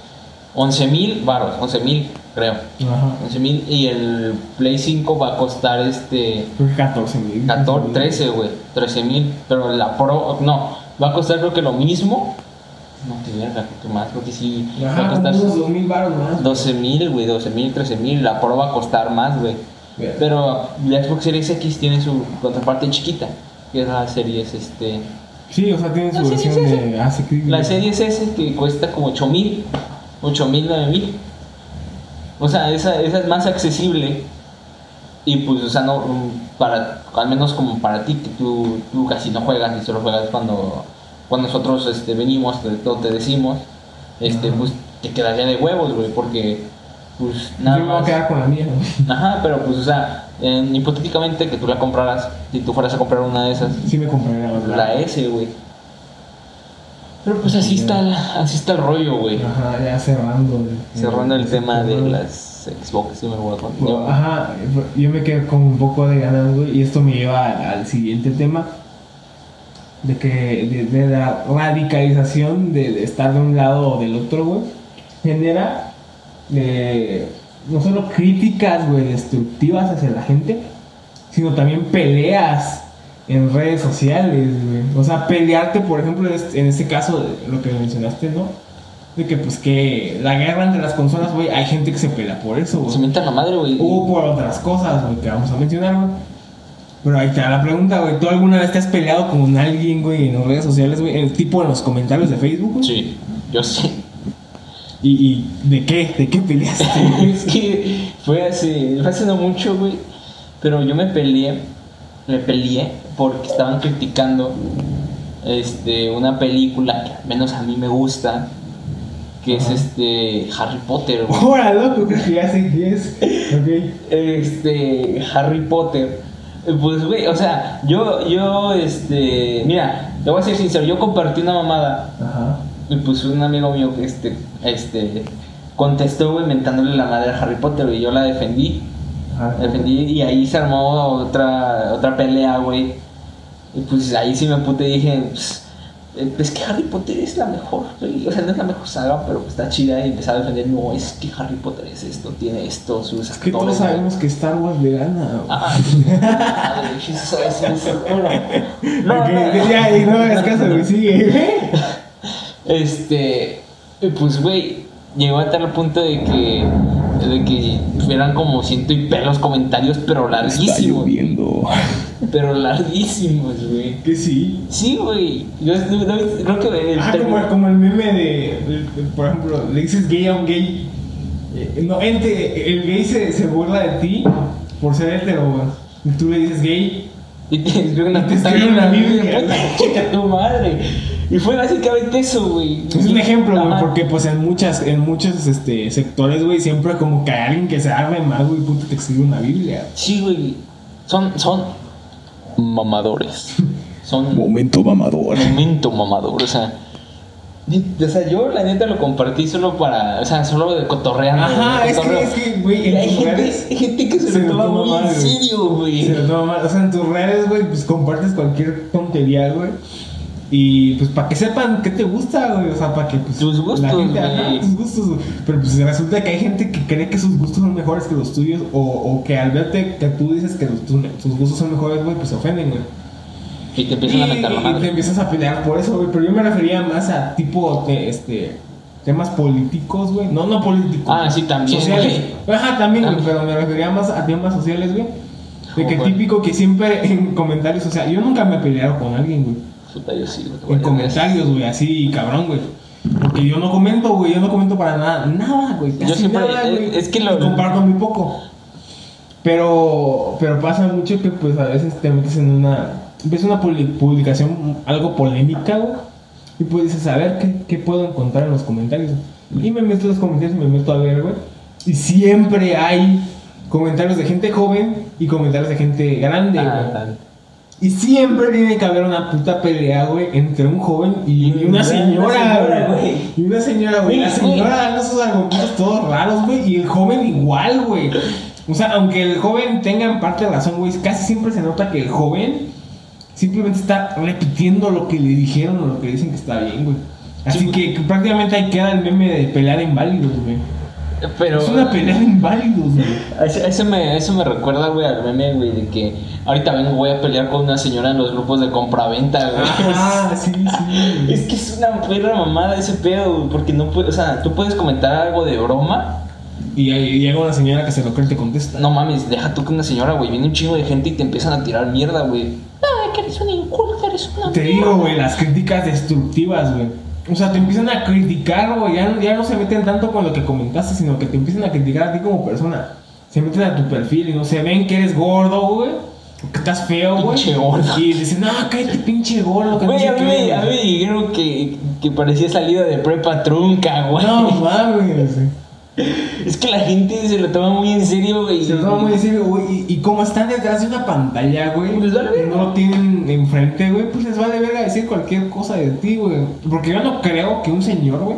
11 mil baros, 11 mil creo. Ajá. 11 mil y el Play 5 va a costar este Creo que 14 mil. 14, 13, güey, 13 mil, pero la Pro, no, va a costar creo que lo mismo. No te verga, creo que más, creo que sí. va a Ajá, costar unos 2 mil baros más. 12 mil, güey, 12 mil, 13 mil, la Pro va a costar más, güey. Bien. Pero la Xbox Series X tiene su contraparte chiquita, que es la Series, este... Sí, o sea, tiene su versión de que- La Series S que cuesta como 8 mil, 8 mil, 9 mil. O sea, esa, esa es más accesible. Y pues, o sea, no, para, al menos como para ti, que tú, tú casi no juegas y solo juegas cuando, cuando nosotros este, venimos, te, todo te decimos, este, pues te quedaría de huevos, güey, porque, pues, Yo nada me voy a quedar con la mía. Ajá, pero pues, o sea, en- hipotéticamente que tú la compraras, si tú fueras a comprar una de esas, Sí me compraría la la S, güey. Pero pues así está, el- así está el rollo, güey. Ajá, ya cerrando. Cerrando el tema de las Xbox, sí me voy a continuar. Ajá, yo me quedé con un poco de ganas, güey, y esto me lleva al, al siguiente tema. De que, de, de la radicalización de, de estar de un lado o del otro, güey, genera eh, no solo críticas, güey, destructivas hacia la gente, sino también peleas en redes sociales, güey. O sea, pelearte, por ejemplo, en este, en este caso, lo que mencionaste, ¿no? De que, pues, que la guerra entre las consolas, güey, hay gente que se pelea por eso, güey. Se mienta la madre, güey. O por otras cosas, güey, que vamos a mencionar, güey. Pero ahí te da la pregunta, güey. ¿Tú alguna vez te has peleado con alguien, güey, en las redes sociales, güey? El tipo en los comentarios de Facebook, güey. Sí, yo sí. ¿Y, y de qué? ¿De qué peleaste? <laughs> es que fue hace, fue hace no mucho, güey. Pero yo me peleé, me peleé porque estaban criticando este, una película que al menos a mí me gusta, que es este Harry Potter, güey. <laughs> Ahora, loco, que ya sé qué es. Ok. este Harry Potter. Pues güey, o sea, yo yo este, mira, te voy a ser sincero, yo compartí una mamada Ajá. Y pues un amigo mío que este este contestó güey mentándole la madre a Harry Potter y yo la defendí, la defendí y ahí se armó otra otra pelea, güey. Y pues ahí sí me puté y dije, pues, eh, es que Harry Potter es la mejor, güey. o sea, no es la mejor saga, pero pues está chida y empezaba a defender, no, es que Harry Potter es esto, tiene esto, sus Es que todos güey". sabemos que Star Wars le gana. güey. Ah, madre, eso es. No, no. Ya, y no hagas caso, güey, sigue. Este, pues, güey, llegó a tal punto de que, de que eran como ciento y pelos comentarios, pero larguísimos. lloviendo. Pero larguísimos, güey. Que sí. Sí, güey. Yo no- no- creo que el Ah, como, como el meme de, de- de- por ejemplo, le dices gay a un gay. eh, no, ente, el gay se, se burla de ti por ser hetero, güey. Y tú le dices gay. Y te escribe una Y te escribe una Biblia, <laughs> chica tu madre. Y fue básicamente eso, güey. Es un ejemplo, güey, porque pues en muchas, en muchos este, sectores, güey, siempre como que hay alguien que se arme más, güey, puto te escribe una Biblia. Sí, güey. Son, son mamadores. Son Momento mamador. momento mamador. O sea, o sea, yo la neta lo compartí solo para, o sea, solo de cotorreando. Ajá, de es que, es que, güey, hay gente, gente que se, se lo toma toma muy mal, en serio, güey. Se lo toma mal. O sea, en tus redes, güey, pues compartes cualquier tontería, güey. Y pues para que sepan qué te gusta, güey. O sea, para que pues. Tus gustos, la gente, güey. tus gustos, güey. Pero pues resulta que hay gente que cree que sus gustos son mejores que los tuyos. O, o que al verte que tú dices que los- tus, tus gustos son mejores, güey, pues se ofenden, güey. Y te empiezan a meter la Y- y te madre. empiezas a pelear por eso, güey. Pero yo me refería más a tipo, te- este. Temas políticos, güey. No, no políticos. Ah, sí, también, Sociales. Ajá, también, güey. Pero me refería más a temas sociales, güey. De que Oh, güey. típico que siempre en comentarios, o sea, yo nunca me he peleado con alguien, güey. Puta, yo sí, güey, En comentarios, güey, así, cabrón, güey. Porque yo no comento, güey, yo no comento para nada, nada, güey. Casi siempre- nada, es- güey. es que lo- Y comparto muy poco. Pero, pero pasa mucho que, pues, a veces te metes en una. Ves una publi- publicación algo polémica, güey. Y pues dices, a ver, ¿qué, qué puedo encontrar en los comentarios? Y me meto en los comentarios y me meto a ver, güey. Y siempre hay comentarios de gente joven y comentarios de gente grande, Ah, güey. Y siempre tiene que haber una puta pelea, güey, entre un joven y Y una señora, güey. Y una señora, güey. La señora dando esos argumentos todos raros, güey. Y el joven igual, güey. O sea, aunque el joven tenga en parte razón, güey, casi siempre se nota que el joven simplemente está repitiendo lo que le dijeron o lo que dicen que está bien, güey. Así Sí, que prácticamente ahí queda el meme de pelear inválidos, güey. Pero. Es una pelea de inválidos, güey. Eso, eso me, eso me recuerda, güey, al meme, güey, de que ahorita vengo, voy a pelear con una señora en los grupos de compraventa, güey. Ah, <laughs> sí, sí. Es que es una perra mamada ese pedo, güey, porque no puedes, o sea, tú puedes comentar algo de broma. Y llega una señora que se lo cree y te contesta. No mames, deja tú que una señora, güey, viene un chingo de gente y te empiezan a tirar mierda, güey. Ay, que eres una inculta, eres una Te mierda. digo, güey, las críticas destructivas, güey. O sea, te empiezan a criticar, güey. Ya, no- ya no se meten tanto con lo que comentaste, sino que te empiezan a criticar a ti como persona. Se meten a tu perfil y no se ven que eres gordo, güey. Que estás feo, güey. Pinche gordo. Y dicen, no, cállate, pinche gordo. no Güey, a mí, qué, me- güey". a mí me dijeron que, que parecía salida de prepa trunca, güey. No mames. Es que la gente se lo toma muy en serio, güey. Se lo toma muy en serio, güey. Y, y como están detrás de una pantalla, güey, Les vale verga. no lo tienen enfrente, güey, pues les vale verga decir cualquier cosa de ti, güey. Porque yo no creo que un señor, güey,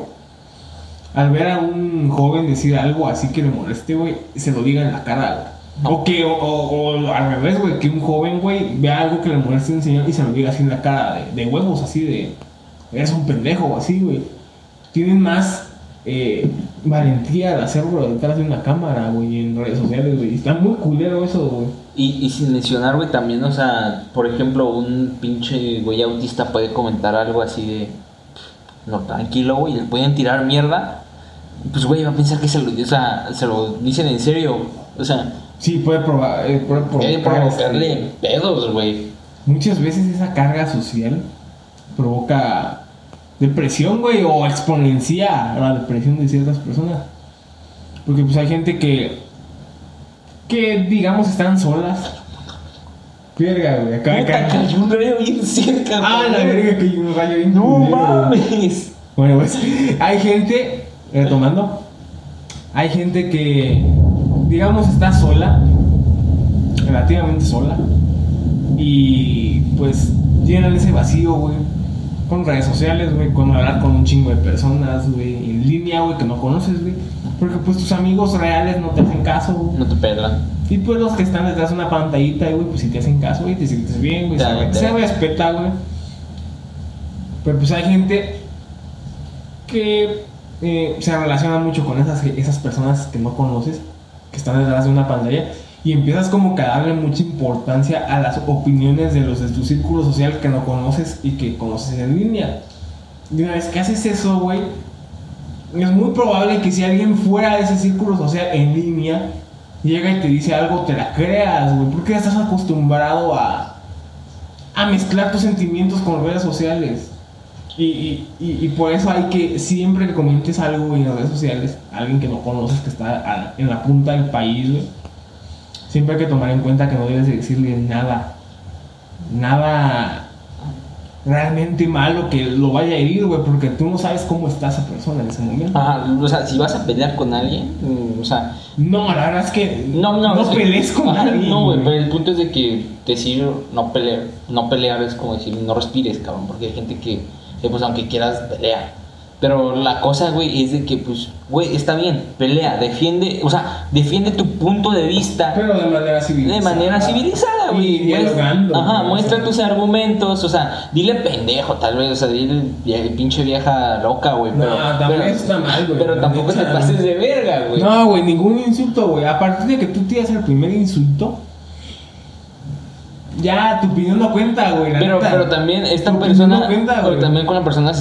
al ver a un joven decir algo así que le moleste, güey, se lo diga en la cara. güey. O que, o, o- o al revés, güey, que un joven, güey, vea algo que le moleste a un señor y se lo diga así en la cara, de, de huevos, así de, eres un pendejo, así, güey. Tienen más eh, valentía al hacerlo detrás de una cámara, güey, en redes sociales, güey. Está muy culero eso, güey. Y, y sin mencionar, güey, también, o sea, por ejemplo, un pinche güey autista puede comentar algo así de. No, tranquilo, güey, le pueden tirar mierda. Pues, güey, va a pensar que se lo, o sea, se lo dicen en serio. O sea, Sí, puede probar, eh, puede puede provocar, provocarle este, pedos, güey. Muchas veces esa carga social provoca depresión, güey, o exponencia la depresión de ciertas personas. Porque pues hay gente que, que digamos están solas. Verga, güey, acá, acá. cayó un rayo bien cerca, Ah, la verga que hay un rayo bien No mames. Bueno, pues <laughs> hay gente, retomando, hay gente que, digamos, está sola, relativamente sola, y pues llenan ese vacío, güey, con redes sociales, güey, con hablar con un chingo de personas, güey, en línea, güey, que no conoces, güey, porque pues tus amigos reales no te hacen caso, güey. No te pelan. Y pues los que están detrás de una pantallita, güey, pues si te hacen caso, güey, te sientes bien, güey, se, se respeta, güey. Pero pues hay gente que eh, se relaciona mucho con esas, esas personas que no conoces, que están detrás de una pantalla, y empiezas como que a darle mucha importancia a las opiniones de los de tu círculo social que no conoces y que conoces en línea. Y una vez que haces eso, güey, es muy probable que si alguien fuera de ese círculo social en línea, llega y te dice algo, te la creas, güey, porque estás acostumbrado a, a mezclar tus sentimientos con redes sociales. Y, y, y, por eso hay que, siempre que comentes algo en redes sociales, alguien que no conoces, que está en la punta del país, güey, siempre hay que tomar en cuenta que no debes de decirle nada, nada realmente malo que lo vaya a herir, güey, porque tú no sabes cómo está esa persona en ese momento. Ajá, o sea, si vas a pelear con alguien, mm, o sea, No, la verdad es que no, no, no que- pelees con Ajá, alguien. No, güey, pero el punto es de que decir no pelear, no pelear es como decir no respires, cabrón, porque hay gente que, que, pues aunque quieras pelea. Pero la cosa, güey, es de que, pues, güey, está bien, pelea, defiende, o sea, defiende tu punto de vista. Pero de manera civilizada. De manera civilizada, güey. dialogando, Ajá, muestra tus argumentos, o sea, dile pendejo, tal vez, o sea, dile pinche vieja loca, güey. No, Pero, también pero- está mal, güey, Pero tampoco te pases de verga, güey. No, güey, ningún insulto, güey. A partir de que tú tiras el primer insulto, ya tu opinión no cuenta, güey. Pero, neta. pero también esta Tu persona, no cuenta, pero también con la persona,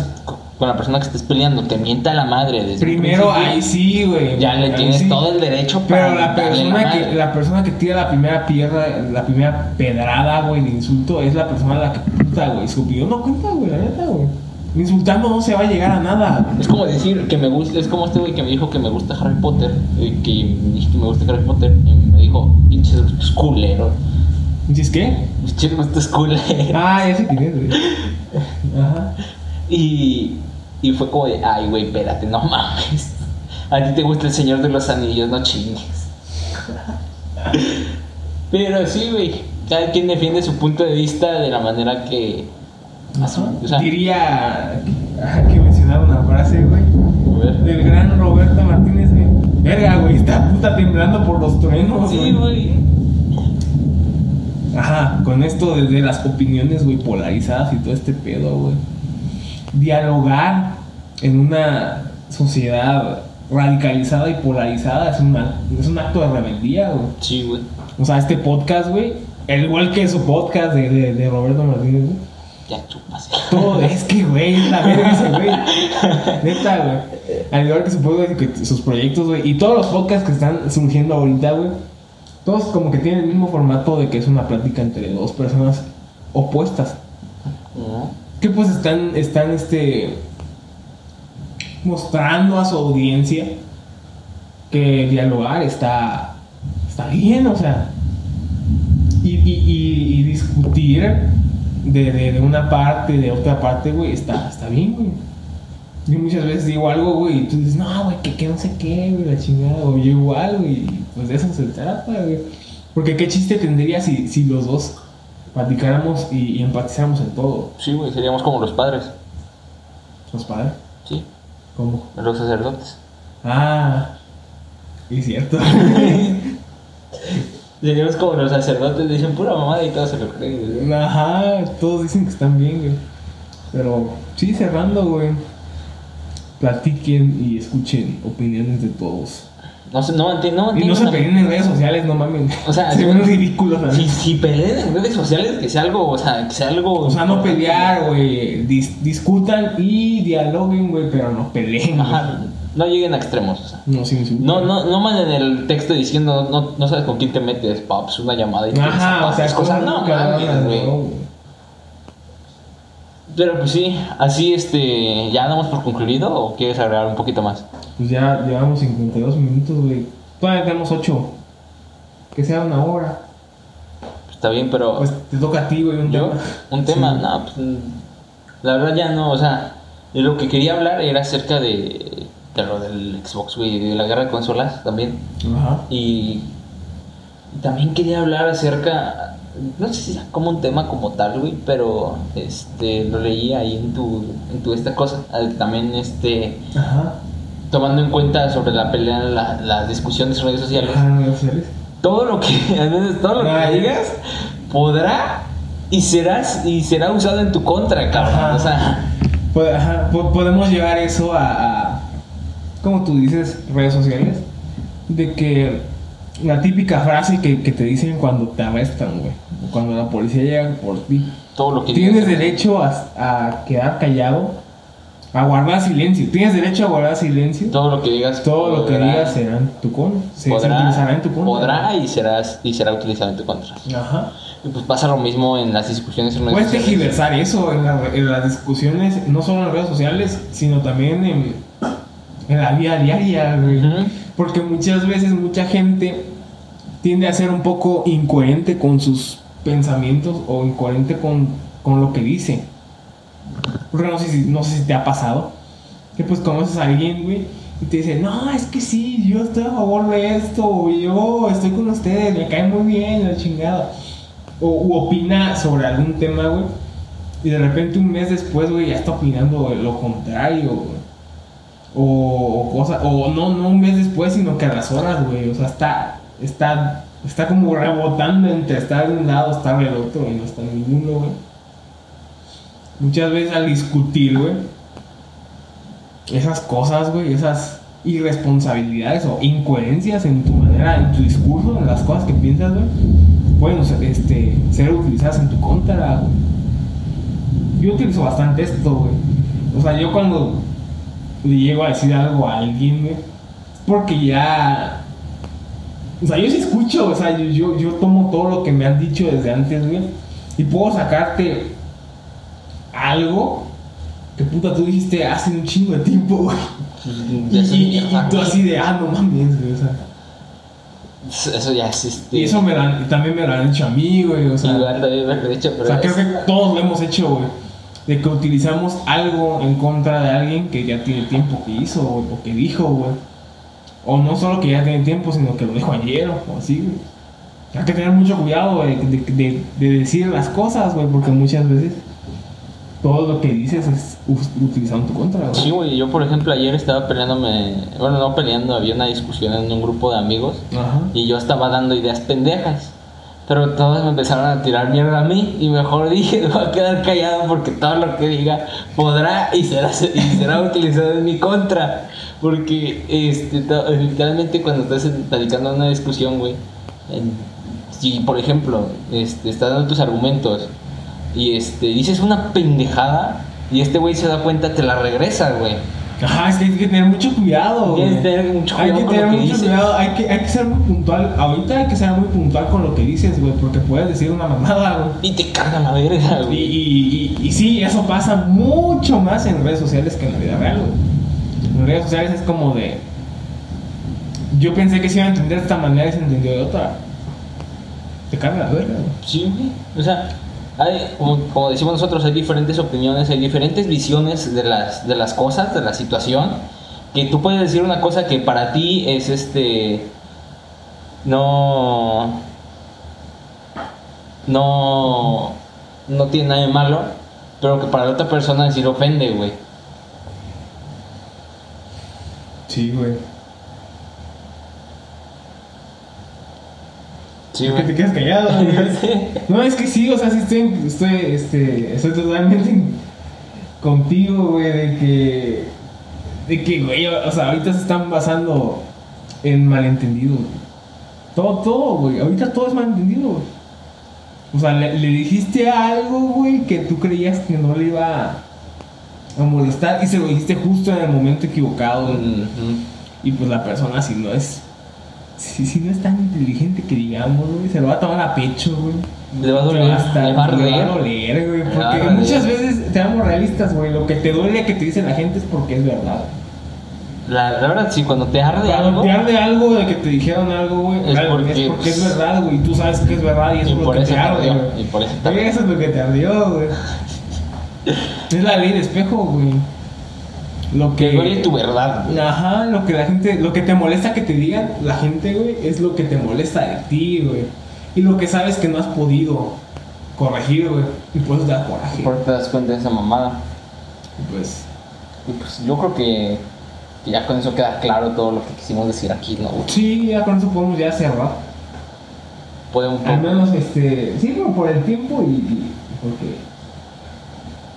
con la persona que estés peleando, te mienta la madre desde Primero, ahí sí, güey. Ya le tienes sí. todo el derecho Pero para la darle persona, la que, madre. la persona que tira la primera piedra, la primera pedrada, güey, de insulto, es la persona a la que puta, güey. Su opinión no cuenta, güey, la neta, güey. Insultando no se va a llegar a nada. Es como decir que me gusta, es como este güey que me dijo que me gusta Harry Potter, eh, que me dije que me gusta Harry Potter, y me dijo, pinches culeros, ¿Dices qué? pinches gustos culeros. Ah, sé quién es, güey. <laughs> Ajá. Y, y fue como de, ay, güey, espérate, no <laughs> mames. A ti te gusta el Señor de los Anillos, no chingues. <laughs> Pero sí, güey, cada quien defiende su punto de vista de la manera que... o sea, Diría que mencionaba una frase, güey. Del gran Roberto Martínez, güey. Verga, güey, está puta temblando por los truenos, Sí, güey. Ajá, con esto desde las opiniones, güey, polarizadas y todo este pedo, güey. Dialogar en una sociedad radicalizada y polarizada es, una, es un acto de rebeldía, güey. Sí, güey. O sea, este podcast, güey, al igual que su podcast de, de, de Roberto Martínez, güey. Ya chupas. Todo, <laughs> es que, güey, es la verga ese, güey. <laughs> Neta, güey. Al igual que su podcast, que sus proyectos, güey. Y todos los podcasts que están surgiendo ahorita, güey. Todos como que tienen el mismo formato de que es una plática entre dos personas opuestas. Que pues están, están, este... Mostrando a su audiencia que dialogar está, está bien, o sea. Y, y, discutir de, de, una parte, de otra parte, güey, está, está bien, güey. Yo muchas veces digo algo, güey, y tú dices, no, güey, que, que no sé qué, güey, la chingada, o yo igual, güey, pues de eso se trata, güey. Porque qué chiste tendría si, si los dos platicáramos y, y empatizáramos en todo. Sí, güey, seríamos como los padres. ¿Los padres? Sí, ¿Cómo? los sacerdotes. Ah, es cierto. <laughs> Seríamos como los sacerdotes, dicen pura mamada y todos se lo creen, güey. Ajá, todos dicen que están bien, güey. Pero sí, cerrando, güey. Platiquen y escuchen opiniones de todos. No, sé, no, enti- no Y no entiendo se peleen en redes sociales, no mames. O sea, <laughs> se ven ridículos Si, si peleen en redes sociales, que sea algo, o sea, que sea algo. O sea, no pelear, güey. Dis- discutan y dialoguen, güey, pero no peleen. Ajá, no lleguen a extremos, o sea. No, sí, sí. No, no, no manden el texto diciendo, no, no sabes con quién te metes, paps, una llamada y te Ajá, o sea, desapareces, cosas, ¿cómo no, mames, güey? Pero pues sí, así este, ¿ya damos por concluido o quieres agregar un poquito más? Pues ya llevamos 52 minutos, güey. Todavía tenemos 8. Que sea una hora. Está bien, pero Pues te toca a ti, güey, un yo, tema. un tema, Sí. no, pues, la verdad ya no, o sea, de lo que quería hablar era acerca de, de lo del Xbox, güey, de la guerra de consolas también. Ajá. Y también quería hablar acerca, no sé si sea como un tema como tal, güey, pero este lo leí ahí en tu, en tu esta cosa, también este Ajá. Tomando en cuenta sobre la pelea, la- las discusiones en redes sociales, todo lo que, <laughs> menos todo lo que digas podrá y serás y será usado en tu contra, cabrón. Ajá. O sea, ajá, podemos llevar eso a, a, como tú dices, redes sociales, de que la típica frase que, que te dicen cuando te arrestan, güey, o cuando la policía llega por ti. todo lo que Tienes digas. derecho a, a quedar callado, a guardar silencio. Tienes derecho a guardar silencio. todo lo que digas Todo lo que digas será en tu contra. Se, se podrá, utilizará en tu contra. podrá y serás y será utilizado en tu contra. Ajá. Y pues pasa lo mismo en las discusiones en Puedes tergiversar eso en, la- en las discusiones, no solo en redes sociales, sino también en, en la vida diaria, güey. Porque muchas veces mucha gente tiende a ser un poco incoherente con sus pensamientos o incoherente con, con lo que dice. Porque no sé, si, no sé si te ha pasado. Que pues conoces a alguien, güey, y te dice, no, es que sí, yo estoy a favor de esto, yo estoy con ustedes, me cae muy bien la chingada. O opina sobre algún tema, güey. Y de repente un mes después, güey, ya está opinando lo contrario, güey. O, o cosa, o no, no un mes después, sino que a las horas, güey. O sea, está, está, está como rebotando entre estar de un lado, estar del otro, y no está en ninguno, güey. Muchas veces al discutir, güey, esas cosas, güey, esas irresponsabilidades o incoherencias en tu manera, en tu discurso, en las cosas que piensas, güey, pueden ser, este, ser utilizadas en tu contra, güey. Yo utilizo bastante esto, güey. O sea, yo cuando le llego a decir algo a alguien, güey, porque ya. O sea, yo sí escucho, o sea, yo, yo, yo tomo todo lo que me han dicho desde antes, güey, y puedo sacarte algo que puta tú dijiste hace un chingo de tiempo, güey. Y, y- y tú así de, ah, no mames, güey, o sea. Eso ya es este. Y eso me también me lo han hecho a mí, güey, o sea. Igual también me lo he dicho, pero O sea, creo que todos lo hemos hecho, güey. De que utilizamos algo en contra de alguien que ya tiene tiempo que hizo, güey, o que dijo, güey. O no solo que ya tiene tiempo, sino que lo dijo ayer o así, güey. Hay que tener mucho cuidado, güey, de, de- de decir las cosas, güey, porque muchas veces todo lo que dices es utilizado en tu contra, güey. Sí, güey, yo por ejemplo ayer estaba peleándome, bueno, no peleando, había una discusión en un grupo de amigos Ajá. y yo estaba dando ideas pendejas. Pero todos me empezaron a tirar mierda a mí y mejor dije, voy a quedar callado porque todo lo que diga podrá y será, y será utilizado en mi contra. Porque este, literalmente cuando estás dedicando a una discusión, güey, si por ejemplo este, estás dando tus argumentos y este, dices una pendejada y este güey se da cuenta, te la regresa, güey. Ajá, es que hay que tener mucho cuidado, güey. Tienes que tener mucho Hay cuidado que con tener que mucho dices. cuidado, hay que, hay que ser muy puntual. Ahorita hay que ser muy puntual con lo que dices, güey, porque puedes decir una mamada, güey. Y te carga la verga, Y, güey. y, y, y sí, eso pasa mucho más en redes sociales que en la vida real, güey. En redes sociales es como de. Yo pensé que se iba a entender de esta manera y se entendió de otra. Te carga la verga, güey. Sí, güey. O sea, hay, como, decimos nosotros, hay diferentes opiniones, hay diferentes visiones de las, de las cosas, de la situación. Que tú puedes decir una cosa que para ti es este. No. No. No tiene nada de malo. Pero que para la otra persona lo ofende, güey. Sí, güey. Sí, Es que te quedas callado. <laughs> Sí. No, es que sí, o sea, sí estoy, estoy, este, estoy totalmente <laughs> contigo, güey, de que, de que, güey, o sea, ahorita se están basando en malentendido, güey. Todo, todo, güey, ahorita todo es malentendido, güey. O sea, le, le dijiste algo, güey, que tú creías que no le iba a molestar y se lo dijiste justo en el momento equivocado, güey. Y pues la persona si no es, si, si no es tan inteligente que digamos, güey, se lo va a tomar a pecho, güey. Le va a Le doler, va a estar- le va a doler, güey. Porque muchas veces, seamos realistas, güey, lo que te duele que te dice la gente es porque es verdad. La, la verdad, sí, cuando te arde Cuando algo. te arde algo de que te dijeron algo, güey, Es claro, porque, es porque es pues, verdad, güey, y tú sabes que es verdad y eso Y es lo que te arde, güey. y por eso te. Eso es lo que te ardió, güey. <laughs> Es la ley de espejo, güey. Lo que Que duele tu verdad, güey. Ajá, lo que la gente, lo que te molesta que te digan la gente, güey, es lo que te molesta de ti, güey. Y lo que sabes que no has podido corregir, güey. Y te da coraje. Por te das cuenta de esa mamada. Pues, Y pues yo creo que, que ya con eso queda claro todo lo que quisimos decir aquí, ¿no? güey? sí, ya con eso podemos ya cerrar. Podemos Al menos, este, sí, pero por el tiempo y, y porque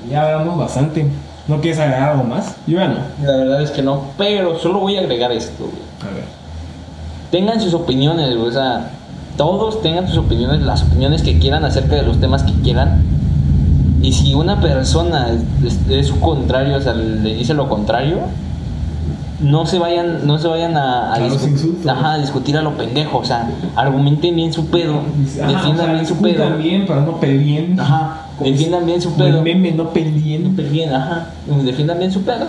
ya hablamos bastante. ¿No quieres agregar algo más? Yo ya no. La verdad es que no, pero solo voy a agregar esto, güey. A ver. Tengan sus opiniones, güey. O sea, todos tengan sus opiniones, las opiniones que quieran acerca de los temas que quieran. Y si una persona es, es su contrario, o sea, le dice lo contrario, no se vayan, no se vayan a, a los discu- insultos. ajá, a discutir a lo pendejo. O sea, argumenten bien su pedo, defiendan o sea, bien su pedo. bien, pero no peleen. Ajá, defiendan bien su pedo. meme, no peleen. Bien, ajá. Defiendan bien su pedo.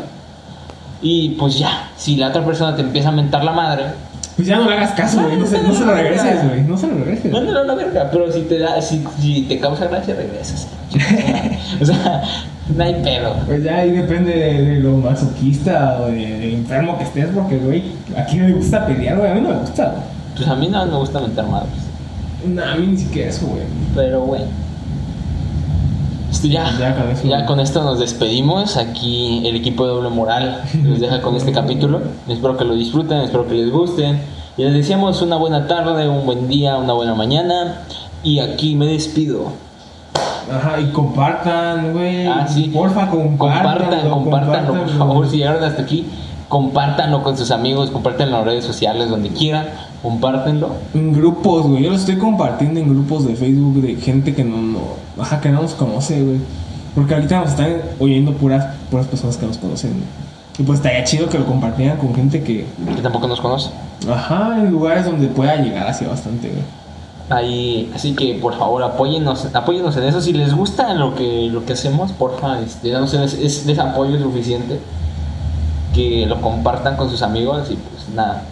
Y pues ya, si la otra persona te empieza a mentar la madre, Pues ya no le hagas caso, güey. No, se, no se lo regreses, güey. No se lo regreses. mándalo a la verga. Pero si te da, si, si te causa gracia, regresas. <laughs> o sea, no hay pedo. Pues ya ahí depende de, de lo masoquista o de, de enfermo que estés, porque, güey, a quién le gusta pelear, güey. A mí no me gusta, güey. Pues a mí no me gusta mentar madres. No, a mí ni siquiera eso, güey. Pero bueno. Esto ya, Ya con eso. ya con esto nos despedimos. Aquí el equipo de doble moral los deja con este capítulo. Espero que lo disfruten, espero que les guste. Y les deseamos una buena tarde, un buen día, una buena mañana. Y aquí me despido. Ajá, y compartan, güey. Ah, sí. Porfa, compartan. Compartan, por favor. Si llegaron hasta aquí, compártanlo con sus amigos, compártanlo en las redes sociales, donde quieran. Compártenlo. En grupos, güey. Yo lo estoy compartiendo en grupos de Facebook de gente que no, no, ajá, que no nos conoce, güey. Porque ahorita nos están oyendo puras, puras personas que nos conocen, güey. Y pues estaría chido que lo compartieran con gente que, Que tampoco nos conoce. ajá, en lugares donde pueda llegar así bastante, güey. Ahí, así que por favor apóyennos, apóyennos en eso. Si les gusta lo que, lo que hacemos, porfa, este, danos es, es, es apoyo suficiente. Que lo compartan con sus amigos y pues nada,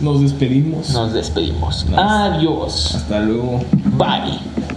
Nos despedimos. nos despedimos. Adiós. Hasta luego. Bye.